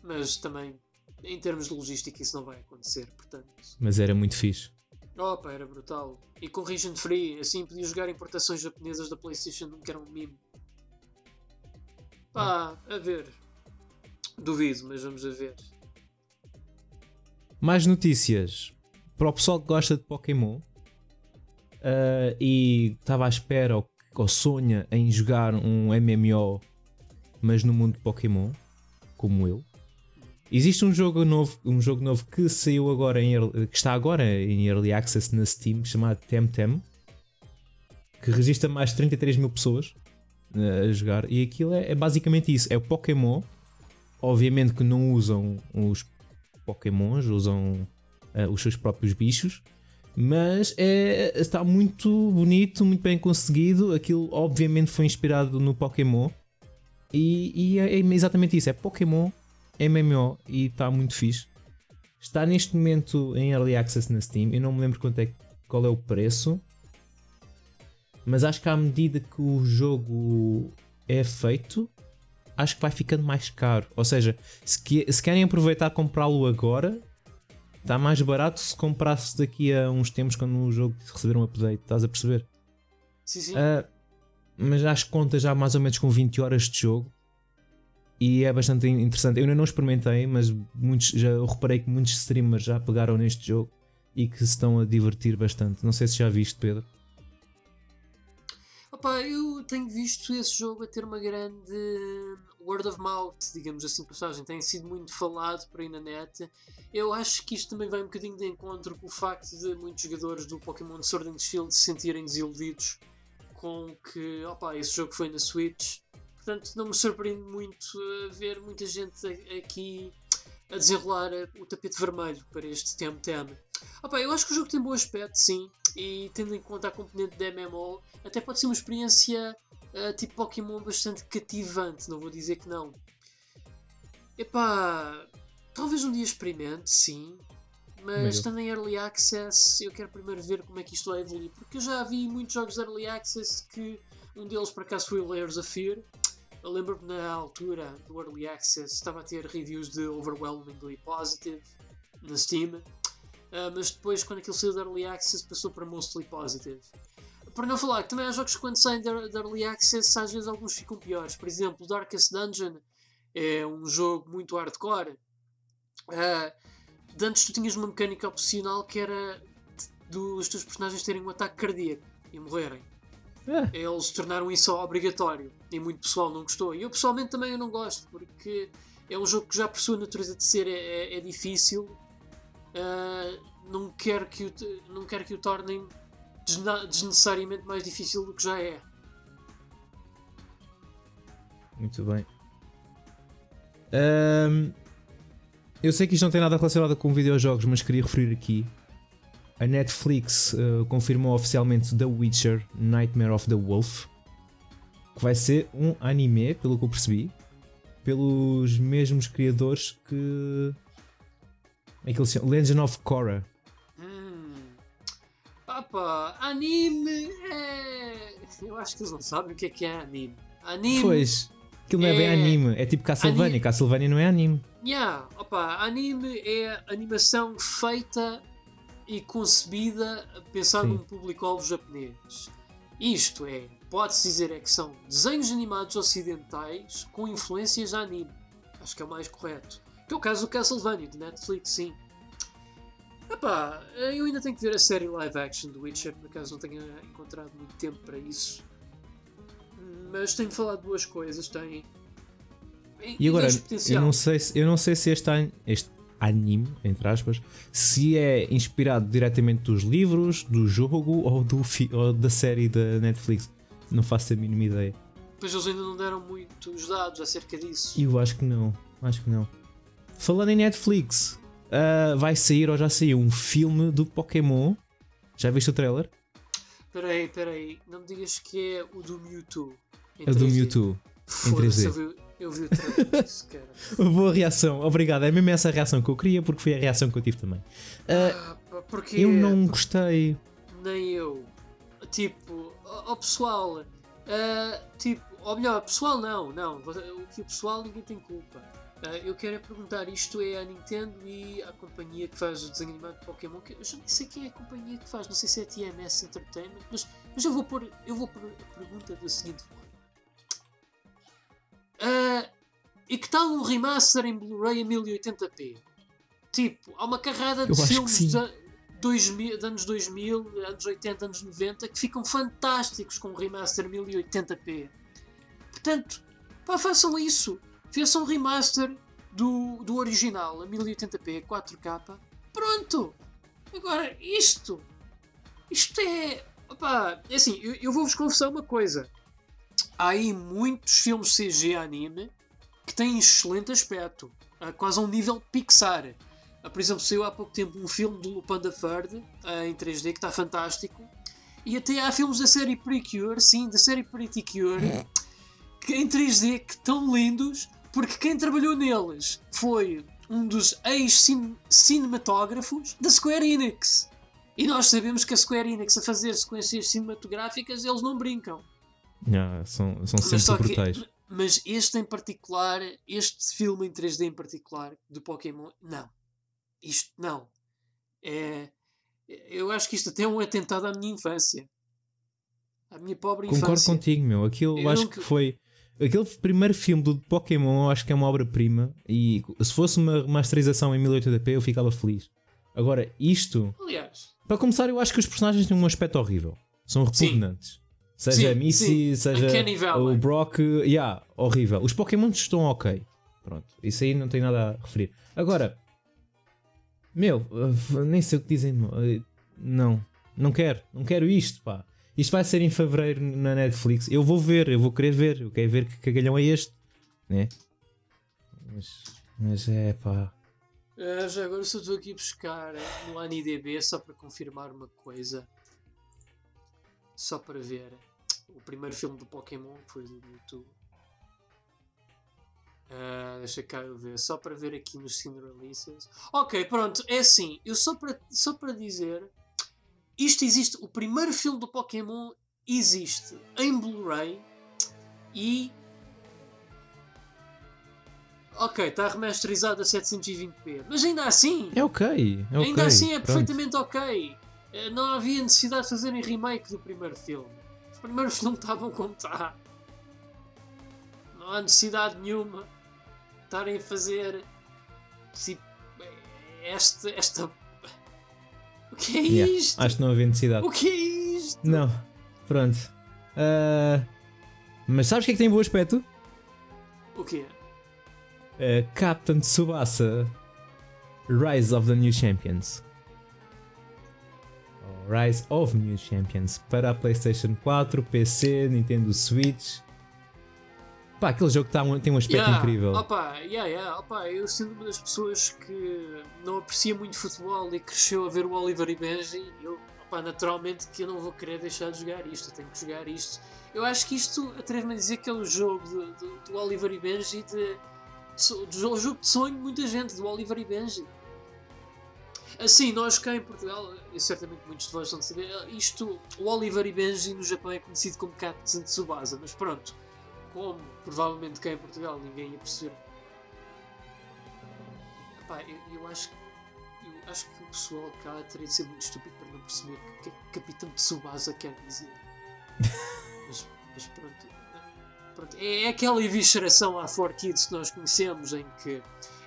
Mas também, em termos de logística, isso não vai acontecer, portanto. Mas era muito fixe. Opa, era brutal. E com region free, assim podia jogar importações japonesas da PlayStation 1 que eram um mimo. Pá, a ver. Duvido, mas vamos a ver. Mais notícias. Para o pessoal que gosta de Pokémon uh, e estava à espera ou, ou sonha em jogar um MMO, mas no mundo de Pokémon, como eu. Existe um jogo novo, um jogo novo que saiu agora em que está agora em Early Access na Steam, chamado Temtem, que registra mais de 33 mil pessoas uh, a jogar. E aquilo é, é basicamente isso: é o Pokémon Obviamente que não usam os Pokémons, usam uh, os seus próprios bichos. Mas é, está muito bonito, muito bem conseguido. Aquilo, obviamente, foi inspirado no Pokémon. E, e é, é exatamente isso: é Pokémon MMO e está muito fixe. Está neste momento em Early Access na Steam. Eu não me lembro quanto é, qual é o preço. Mas acho que à medida que o jogo é feito, acho que vai ficando mais caro. Ou seja, se, que, se querem aproveitar comprá-lo agora, está mais barato se comprasse daqui a uns tempos quando o jogo receber um update. Estás a perceber? Sim, sim. Uh, mas acho que conta já mais ou menos com 20 horas de jogo. E é bastante interessante. Eu ainda não experimentei, mas muitos, já reparei que muitos streamers já pegaram neste jogo e que se estão a divertir bastante. Não sei se já viste, Pedro. Opa, eu tenho visto esse jogo a ter uma grande word of mouth, digamos assim, passagem. Tem sido muito falado por aí na net. Eu acho que isto também vai um bocadinho de encontro com o facto de muitos jogadores do Pokémon Sword and Shield se sentirem desiludidos com que, opa, esse jogo foi na Switch. Portanto, não me surpreende muito ver muita gente aqui a desenrolar o tapete vermelho para este Temtem. Opa, eu acho que o jogo tem bom aspecto, sim, e tendo em conta a componente da MMO, até pode ser uma experiência uh, tipo Pokémon bastante cativante, não vou dizer que não. Epá, talvez um dia experimente, sim, mas estando em Early Access eu quero primeiro ver como é que isto vai evoluir, porque eu já vi muitos jogos de Early Access que um deles por acaso foi o Layers of Fear. Eu lembro-me na altura do Early Access estava a ter reviews de overwhelmingly positive na Steam Uh, mas depois, quando aquilo saiu da Early Access, passou para Mostly Positive. Para não falar que também há jogos que quando saem da Early Access, às vezes alguns ficam piores. Por exemplo, Darkest Dungeon é um jogo muito hardcore. Uh, de antes tu tinhas uma mecânica opcional que era dos teus personagens terem um ataque cardíaco e morrerem. É. Eles tornaram isso obrigatório e muito pessoal não gostou. E eu pessoalmente também eu não gosto porque é um jogo que já por sua natureza de ser é, é, é difícil uh, não, quer que o, não quer que o tornem desnecessariamente mais difícil do que já é. Muito bem. Um, eu sei que isto não tem nada relacionado com videojogos, mas queria referir aqui. A Netflix uh, confirmou oficialmente The Witcher Nightmare of the Wolf, que vai ser um anime, pelo que eu percebi, pelos mesmos criadores que É Legend of Korra. Hum. Opa, anime é. Eu acho que eles não sabem o que é que é anime. Anime. Pois. Aquilo não é, é bem anime, é tipo Castlevania. Anime... Castlevania não é anime. Yeah, opa, anime é animação feita e concebida pensando num público-alvo japonês. Isto é, pode-se dizer é que são desenhos animados ocidentais com influências anime. Acho que é o mais correto. Que é o caso do Castlevania, de Netflix, sim. Epá, eu ainda tenho que ver a série live action do Witcher, por acaso não tenho encontrado muito tempo para isso. Mas tenho falado duas coisas, tem. E agora, eu não, sei se, eu não sei se este, este anime, entre aspas, se é inspirado diretamente dos livros, do jogo ou, do ou da série da Netflix. Não faço a mínima ideia. Pois eles ainda não deram muitos dados acerca disso. Eu acho que não, acho que não. Falando em Netflix, uh, vai sair ou já saiu um filme do Pokémon. Já viste o trailer? Peraí, peraí, não me digas que é o do Mewtwo. É o do Mewtwo. Em 3D. Eu vi, eu vi o trailer disso, cara. Boa reação, obrigado. É mesmo essa reação que eu queria, porque foi a reação que eu tive também. Uh, ah, porque eu não gostei. Nem eu. Tipo, ó oh, pessoal, uh, tipo, ou melhor, pessoal não, não. O que o pessoal ninguém tem culpa. Uh, eu quero é perguntar, isto é a Nintendo e a companhia que faz o desenho animado de Pokémon, que eu já nem sei quem é a companhia que faz, não sei se é a TMS Entertainment, mas, mas eu vou pôr, eu vou pôr a pergunta da seguinte forma. Uh, e que tal um remaster em Blu-ray a 1080p? Tipo, há uma carrada de filmes de, 2000, de anos 2000, anos 80, anos 90 que ficam fantásticos com um remaster 1080p. Portanto, pá, façam isso fez um remaster do, do original a 1080p 4K. Pronto! Agora, isto. Isto é. Opa, é assim, eu, eu vou-vos confessar uma coisa. Há aí muitos filmes CG anime que têm excelente aspecto, quase a um nível Pixar. Uh, por exemplo, saiu há pouco tempo um filme do Lupin da Third uh, em 3D que está fantástico. E até há filmes da série Precure, sim, da série Pretty Cure, que, em 3D que estão lindos, porque quem trabalhou neles foi um dos ex-cinematógrafos da Square Enix. E nós sabemos que a Square Enix a fazer sequências cinematográficas eles não brincam. Yeah, são, são sempre brutais. Que, mas este em particular, este filme em 3D em particular, do Pokémon, não. Isto não. É, eu acho que isto até é um atentado à minha infância. À minha pobre Concordo infância. Concordo contigo, meu. Aquilo eu acho nunca... que foi. Aquele primeiro filme do Pokémon, eu acho que é uma obra-prima. E se fosse uma masterização em 1080p, eu ficava feliz. Agora, isto. Aliás. Para começar, eu acho que os personagens têm um aspecto horrível. São repugnantes. Sim. Seja sim, a Missy, sim. seja a o Brock. Yeah, horrível. Os Pokémon estão ok. Pronto. Isso aí não tem nada a referir. Agora. Meu, nem sei o que dizem. Não. Não quero. Não quero isto, pá. Isto vai ser em fevereiro na Netflix. Eu vou ver, eu vou querer ver. Eu quero ver que cagalhão é este. Né? Mas, mas é pá. Uh, já agora só estou aqui a buscar no AniDB só para confirmar uma coisa. Só para ver. O primeiro filme do Pokémon que foi do YouTube. Uh, deixa cá eu ver, só para ver aqui nos Cine Releases. Ok, pronto, é assim. Eu só para, só para dizer isto existe. O primeiro filme do Pokémon existe em Blu-ray e. Ok, está remasterizado a 720p. Mas ainda assim. É ok. É ainda assim é pronto. perfeitamente ok. Eh, não havia necessidade de fazerem remake do primeiro filme. Os primeiros filmes estavam como está. Não há necessidade nenhuma de estarem a fazer. Tipo, esta, esta que é yeah, isto? Acho que não havia necessidade. O que é isto? Não. Pronto. Uh, mas sabes o que é que tem bom aspecto? O quê? Uh, Captain Tsubasa Rise of the New Champions. Rise of New Champions para a PlayStation 4, PC, Nintendo Switch Pá, aquele jogo tá um, tem um aspecto yeah, incrível. Opa, yeah, yeah, opa, eu sendo uma das pessoas que não aprecia muito futebol e cresceu a ver o Oliver e Benji, eu, opa, naturalmente que eu não vou querer deixar de jogar isto, eu tenho que jogar isto. Eu acho que isto, atrevo-me a dizer que é o jogo de, de, do Oliver e Benji, de, de, de, o jogo de sonho de muita gente, do Oliver e Benji. Assim, nós cá em Portugal, e certamente muitos de vós vão saber, isto, o Oliver e Benji no Japão é conhecido como Katsun Tsubasa, mas pronto como provavelmente cá em Portugal ninguém ia perceber. Epá, eu, eu, acho que eu acho que o pessoal cá teria de ser muito estúpido para não perceber o que é que Capitão Tsubasa quer dizer. mas, mas pronto, pronto. É, é aquela evisceração à 4Kids que nós conhecemos em que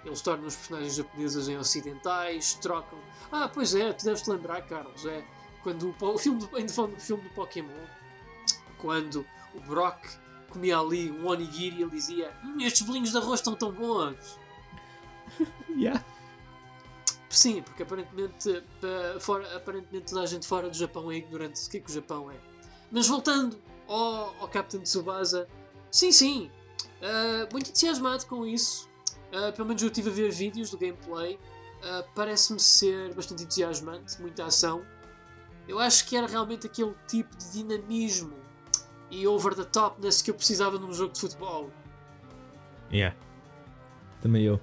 eles tornam os personagens japoneses em ocidentais, trocam. Ah, pois é, tu deves te lembrar, Carlos, é quando o, o filme do, ainda falando do filme do Pokémon, quando o Brock comia ali um onigiri e ele dizia: hum, Estes bolinhos de arroz estão tão bons. yeah. Sim, porque aparentemente, fora, aparentemente toda a gente fora do Japão é ignorante do que é que o Japão é. Mas voltando ao, ao Captain Tsubasa, sim, sim, uh, muito entusiasmado com isso. Uh, pelo menos eu estive a ver vídeos do gameplay. Uh, Parece-me ser bastante entusiasmante, muita ação. Eu acho que era realmente aquele tipo de dinamismo e over the topness que eu precisava num jogo de futebol. Yeah. Também eu.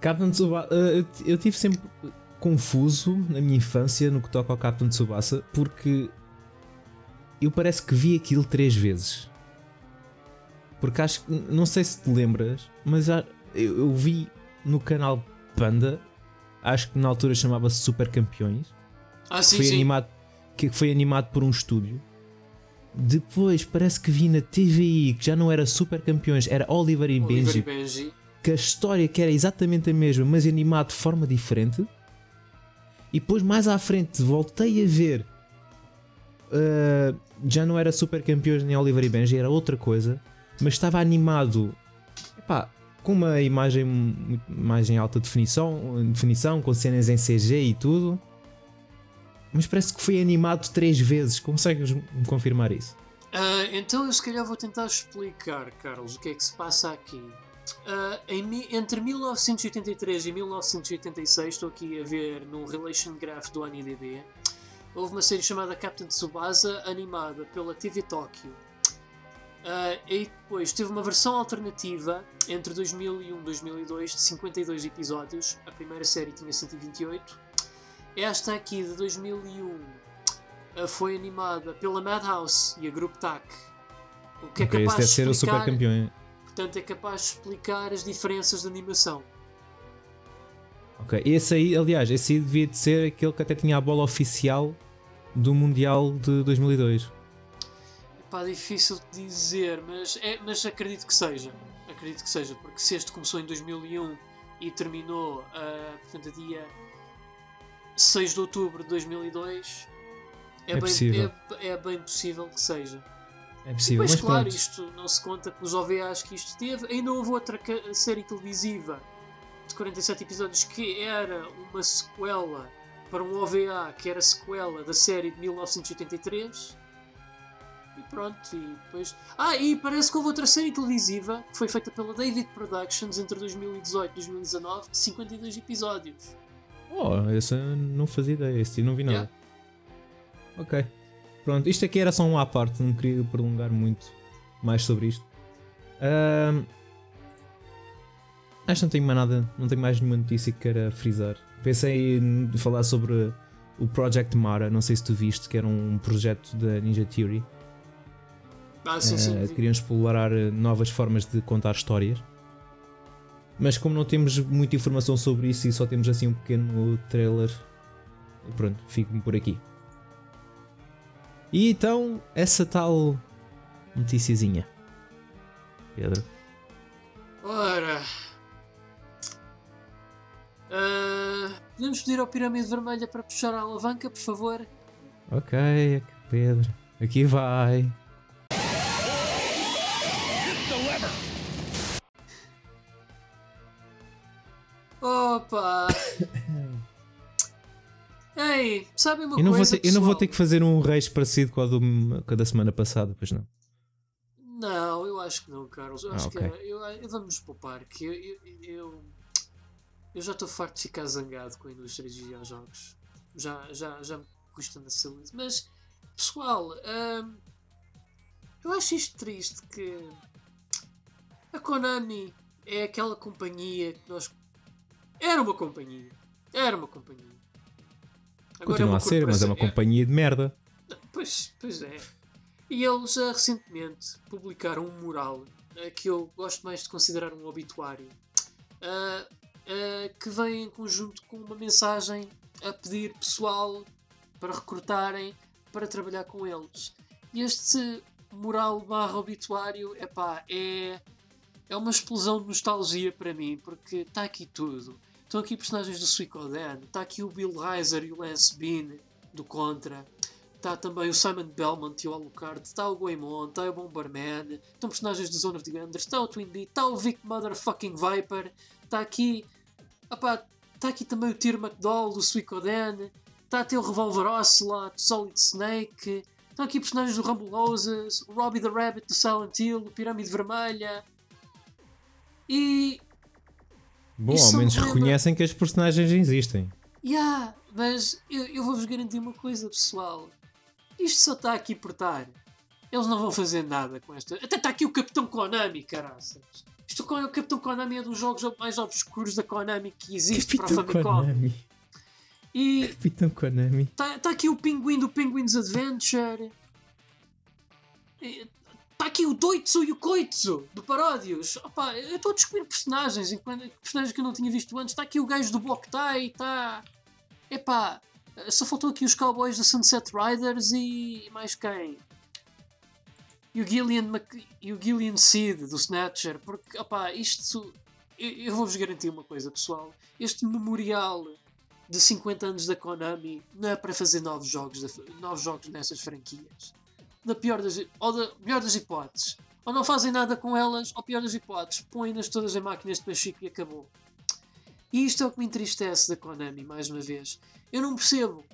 Captain Tsubasa. Uh, eu tive sempre confuso na minha infância no que toca ao Captain Tsubasa porque eu parece que vi aquilo três vezes. Porque acho que. Não sei se te lembras, mas eu, eu vi no canal Panda. Acho que na altura chamava-se Super Campeões. Ah, sim, foi sim. Animado, que foi animado por um estúdio. Depois parece que vi na TVI que já não era Super Campeões, era Oliver e, Oliver Benji, Benji. Que a história que era exatamente a mesma, mas animado de forma diferente. E depois mais à frente voltei a ver. Uh, já não era Super Campeões nem Oliver e Benji, era outra coisa. Mas estava animado epá, com uma imagem mais em alta definição, definição, com cenas em CG e tudo mas parece que foi animado três vezes. Consegues me confirmar isso? Uh, então eu se calhar vou tentar explicar, Carlos, o que é que se passa aqui. Uh, em, entre 1983 e 1986, estou aqui a ver no Relation Graph do AniDB, houve uma série chamada Captain Tsubasa, animada pela TV Tokyo. Uh, e depois teve uma versão alternativa entre 2001 e 2002 de 52 episódios. A primeira série tinha 128. Esta aqui de 2001 uh, foi animada pela Madhouse e a Group TAC. O que é okay, capaz de explicar, ser o super campeão. Portanto, é capaz de explicar as diferenças de animação. Ok, esse aí, aliás, esse aí devia de ser aquele que até tinha a bola oficial do Mundial de 2002. Pá, difícil de dizer, mas, é, mas acredito que seja. Acredito que seja, porque se este começou em 2001 e terminou, uh, portanto, a dia 6 de outubro de 2002, é, é, bem, é, é bem possível que seja. É possível, mas claro, pronto. isto não se conta com os OVAs que isto teve. Ainda houve outra série televisiva de 47 episódios que era uma sequela para um OVA que era sequela da série de 1983. E pronto, e depois. Ah, e parece que houve outra série televisiva que foi feita pela David Productions entre 2018 e 2019 de 52 episódios. Oh, essa não fazia ideia, esse não vi nada. Yeah. Ok. Pronto, isto aqui era só um à parte, não queria prolongar muito mais sobre isto. Uh, acho que não tenho mais nada, não tenho mais nenhuma notícia que queira frisar. Pensei em falar sobre o Project Mara, não sei se tu viste, que era um projeto da Ninja Theory. Ah, sim, sim. Uh, queriam explorar novas formas de contar histórias. Mas como não temos muita informação sobre isso e só temos assim um pequeno trailer, pronto, fico por aqui. E então, essa tal noticiazinha. Pedro. Ora. Uh, podemos pedir ao Pirâmide Vermelha para puxar a alavanca, por favor? Ok, Pedro. Aqui vai. Opa! Ei, sabe uma eu não coisa, vou ter, Eu não vou ter que fazer um reis parecido com a, do, com a da semana passada, pois não? Não, eu acho que não, Carlos. Eu ah, acho okay. que eu, eu, vamos poupar, que eu, eu, eu, já estou farto de ficar zangado com a indústria de videojogos. Já, já, já me custa na saúde. Mas, pessoal, hum, eu acho isto triste que a Konami é aquela companhia que nós. Era uma companhia. Era uma companhia Agora Continua é a ser, mas é uma companhia de merda. Pois, pois é. E eles uh, recentemente publicaram um mural uh, que eu gosto mais de considerar um obituário uh, que vem em conjunto com uma mensagem a pedir pessoal para recrutarem para trabalhar com eles. E este mural barra obituário epá, é, é uma explosão de nostalgia para mim, porque está aqui tudo. Estão aqui personagens do Suicoden. Está aqui o Bill Reiser e o Lance Bean do Contra. Está também o Simon Belmont e o Alucard. Está o Goemon. Está o Bomberman. Estão personagens do Zone of the Enders. Está o Twin. Está o Vic Motherfucking Viper. Está aqui. Opá, está aqui também o Tyr McDowell do Suicoden. Está até o Revolver Ocelot, Solid Snake. Estão aqui personagens do Rumble o Robbie the Rabbit do Silent Hill, o Pirâmide Vermelha. E Bom, ao menos reconhecem que as personagens existem. Yeah, mas eu, eu vou-vos garantir uma coisa, pessoal. Isto só está aqui por estar. Eles não vão fazer nada com esta. Até está aqui o Capitão Konami, caraças. Isto o Capitão Konami é dos jogos mais obscuros da Konami que existe Capitão para a Famicom. Konami. E Capitão Konami. Está tá aqui o pinguim do Penguin's Adventure. Está aqui o Doitsu e o Koitsu do Paródios. Opa, eu estou a descobrir personagens, personagens que eu não tinha visto antes. Está aqui o gajo do Boktai, está. Epá, só faltou aqui os Cowboys do Sunset Riders e mais quem? E o Gillian, Mc... e o Gillian Seed do Snatcher. Porque, opá, isto. Eu, eu vou-vos garantir uma coisa, pessoal. Este memorial de 50 anos da Konami não é para fazer novos jogos, novos jogos nessas franquias da pior das, ou da melhor das hipóteses. Ou não fazem nada com elas, ou pior das hipóteses, põem-nas todas em máquinas de Pachico e acabou. E isto é o que me entristece da Konami, mais uma vez. Eu não percebo.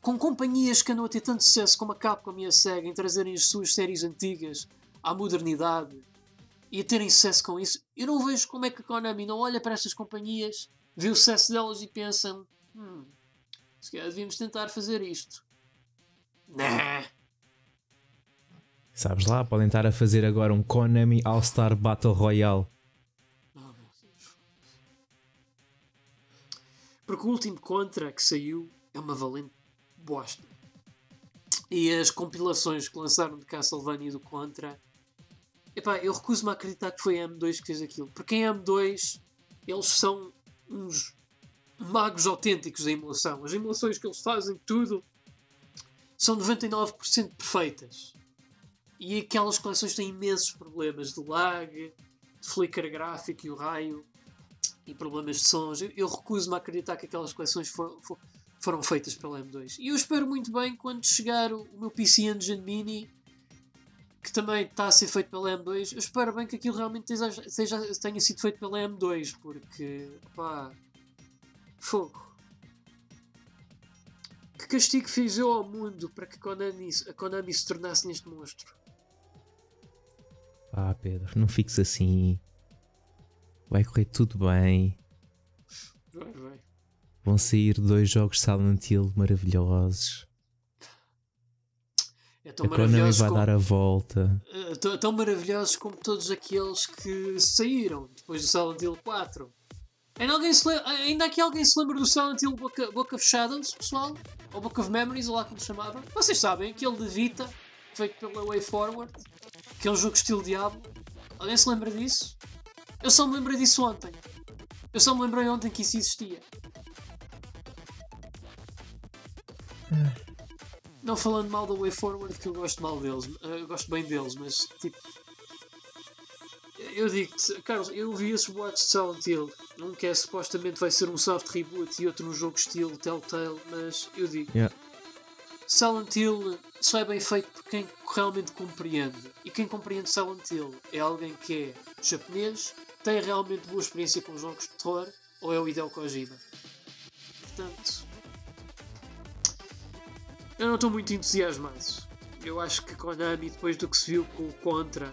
Com companhias que andam a ter tanto sucesso como a Capcom e a Sega em trazerem as suas séries antigas à modernidade e a terem sucesso com isso, eu não vejo como é que a Konami não olha para estas companhias, vê o sucesso delas e pensam: hum, se calhar devíamos tentar fazer isto. Nah. Sabes lá, podem estar a fazer agora um Konami All-Star Battle Royale. Porque o último Contra que saiu é uma valente bosta. E as compilações que lançaram de Castlevania e do Contra. Epá, eu recuso-me a acreditar que foi a M2 que fez aquilo. Porque em M2 eles são uns magos autênticos da emulação. As emulações que eles fazem, tudo, são 99% perfeitas. E aquelas coleções têm imensos problemas de lag, de flicker gráfico e o raio, e problemas de sons. Eu, eu recuso-me a acreditar que aquelas coleções for, for, foram feitas pela M2. E eu espero muito bem quando chegar o, o meu PC Engine Mini, que também está a ser feito pela M2, eu espero bem que aquilo realmente tenha sido feito pela M2, porque, pá, fogo. Que castigo fiz eu ao mundo para que Konami, a Konami se tornasse neste monstro? Ah, Pedro, não fiques assim. Vai correr tudo bem. Vai, vai. Vão sair dois jogos Silent Hill maravilhosos. É tão a Konami vai como... dar a volta. É tão, maravilhosos como todos aqueles que saíram depois do Silent Hill 4. Ainda, alguém se Ainda aqui alguém se lembra do Silent Hill Book, Book of Shadows, pessoal? Ou Book of Memories, ou lá como chamava? Vocês sabem, aquele de Vita, feito pela Way Forward, que é um jogo estilo Diablo. Alguém se lembra disso? Eu só me lembrei disso ontem. Eu só me lembrei ontem que isso existia. Não falando mal da Way Forward, que eu gosto mal deles, eh, eu gosto bem deles, mas tipo. Eu digo Carlos, eu vi esses boatos de Silent Hill. Um que é supostamente vai ser um soft reboot e outro um jogo estilo Telltale, mas eu digo. Yeah. Silent Hill só é bem feito por quem realmente compreende. E quem compreende Silent Hill é alguém que é japonês, tem realmente boa experiência com jogos de terror, ou é o Hideo Kojima. Portanto, eu não estou muito entusiasmado. Eu acho que Konami, depois do que se viu com o Contra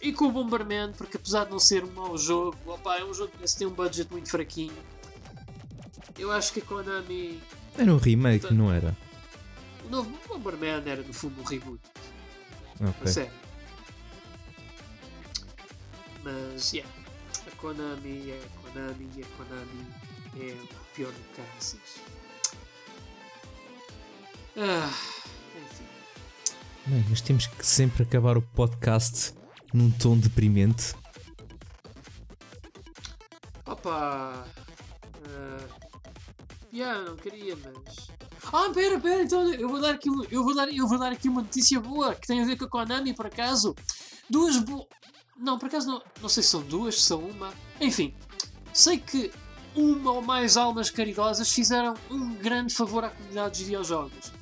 e com o Bomberman, porque apesar de não ser um mau jogo, opa, é um jogo que tem um budget muito fraquinho. Eu acho que a Konami. Era um remake, tá... não era? O novo Bomberman era no fundo um reboot. Ok. Sério. Mas, yeah. A Konami é a Konami a Konami é o pior do caso. Ah, enfim. Bem, mas temos que sempre acabar o podcast num tom deprimente. Opa! Uh, yeah, não queria, mas. Ah, pera, pera, então eu vou dar aqui, eu vou dar, eu vou dar aqui uma notícia boa que tem a ver com a Konami, por acaso. Duas bo... Não, por acaso não, não sei se são duas, se são uma. Enfim, sei que uma ou mais almas caridosas fizeram um grande favor à comunidade dos videojogos.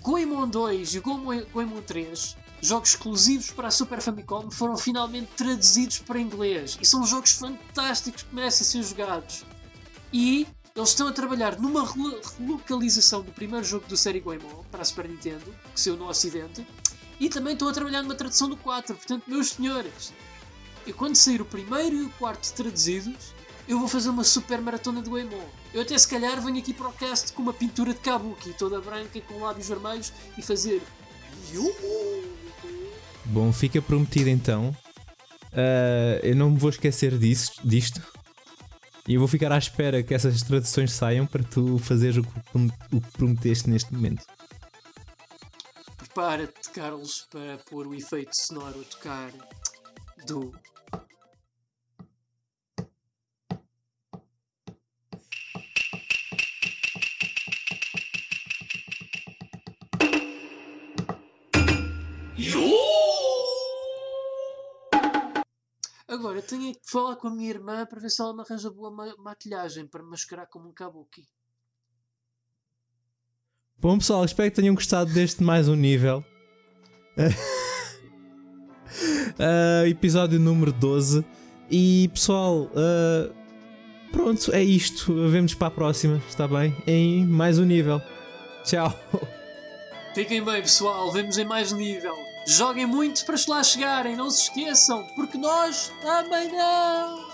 Goemon 2 e Goemon 3, jogos exclusivos para a Super Famicom, foram finalmente traduzidos para inglês e são jogos fantásticos que merecem ser jogados. E eles estão a trabalhar numa relocalização do primeiro jogo da série Goemon para a Super Nintendo, que saiu no Ocidente, e também estão a trabalhar numa tradução do 4. Portanto, meus senhores, e quando sair o primeiro e o quarto traduzidos, eu vou fazer uma super maratona de Goemon. Eu até se calhar venho aqui para o cast com uma pintura de Kabuki, toda branca e com lábios vermelhos e fazer. Bom, fica prometido então. Uh, eu não me vou esquecer disso, disto. E eu vou ficar à espera que essas traduções saiam para tu fazeres o que prometeste neste momento. Prepara-te, Carlos, para pôr o efeito sonoro a tocar do Agora tenho que falar com a minha irmã para ver se ela me arranja boa ma maquilhagem para me mascarar como um kabuki. Bom pessoal, espero que tenham gostado deste mais um nível. uh, episódio número 12. E pessoal, uh, pronto, é isto. Vemos para a próxima, está bem? Em mais um nível. Tchau. Fiquem bem, pessoal. Vemos em mais nível. Joguem muito para lá chegarem, não se esqueçam, porque nós não!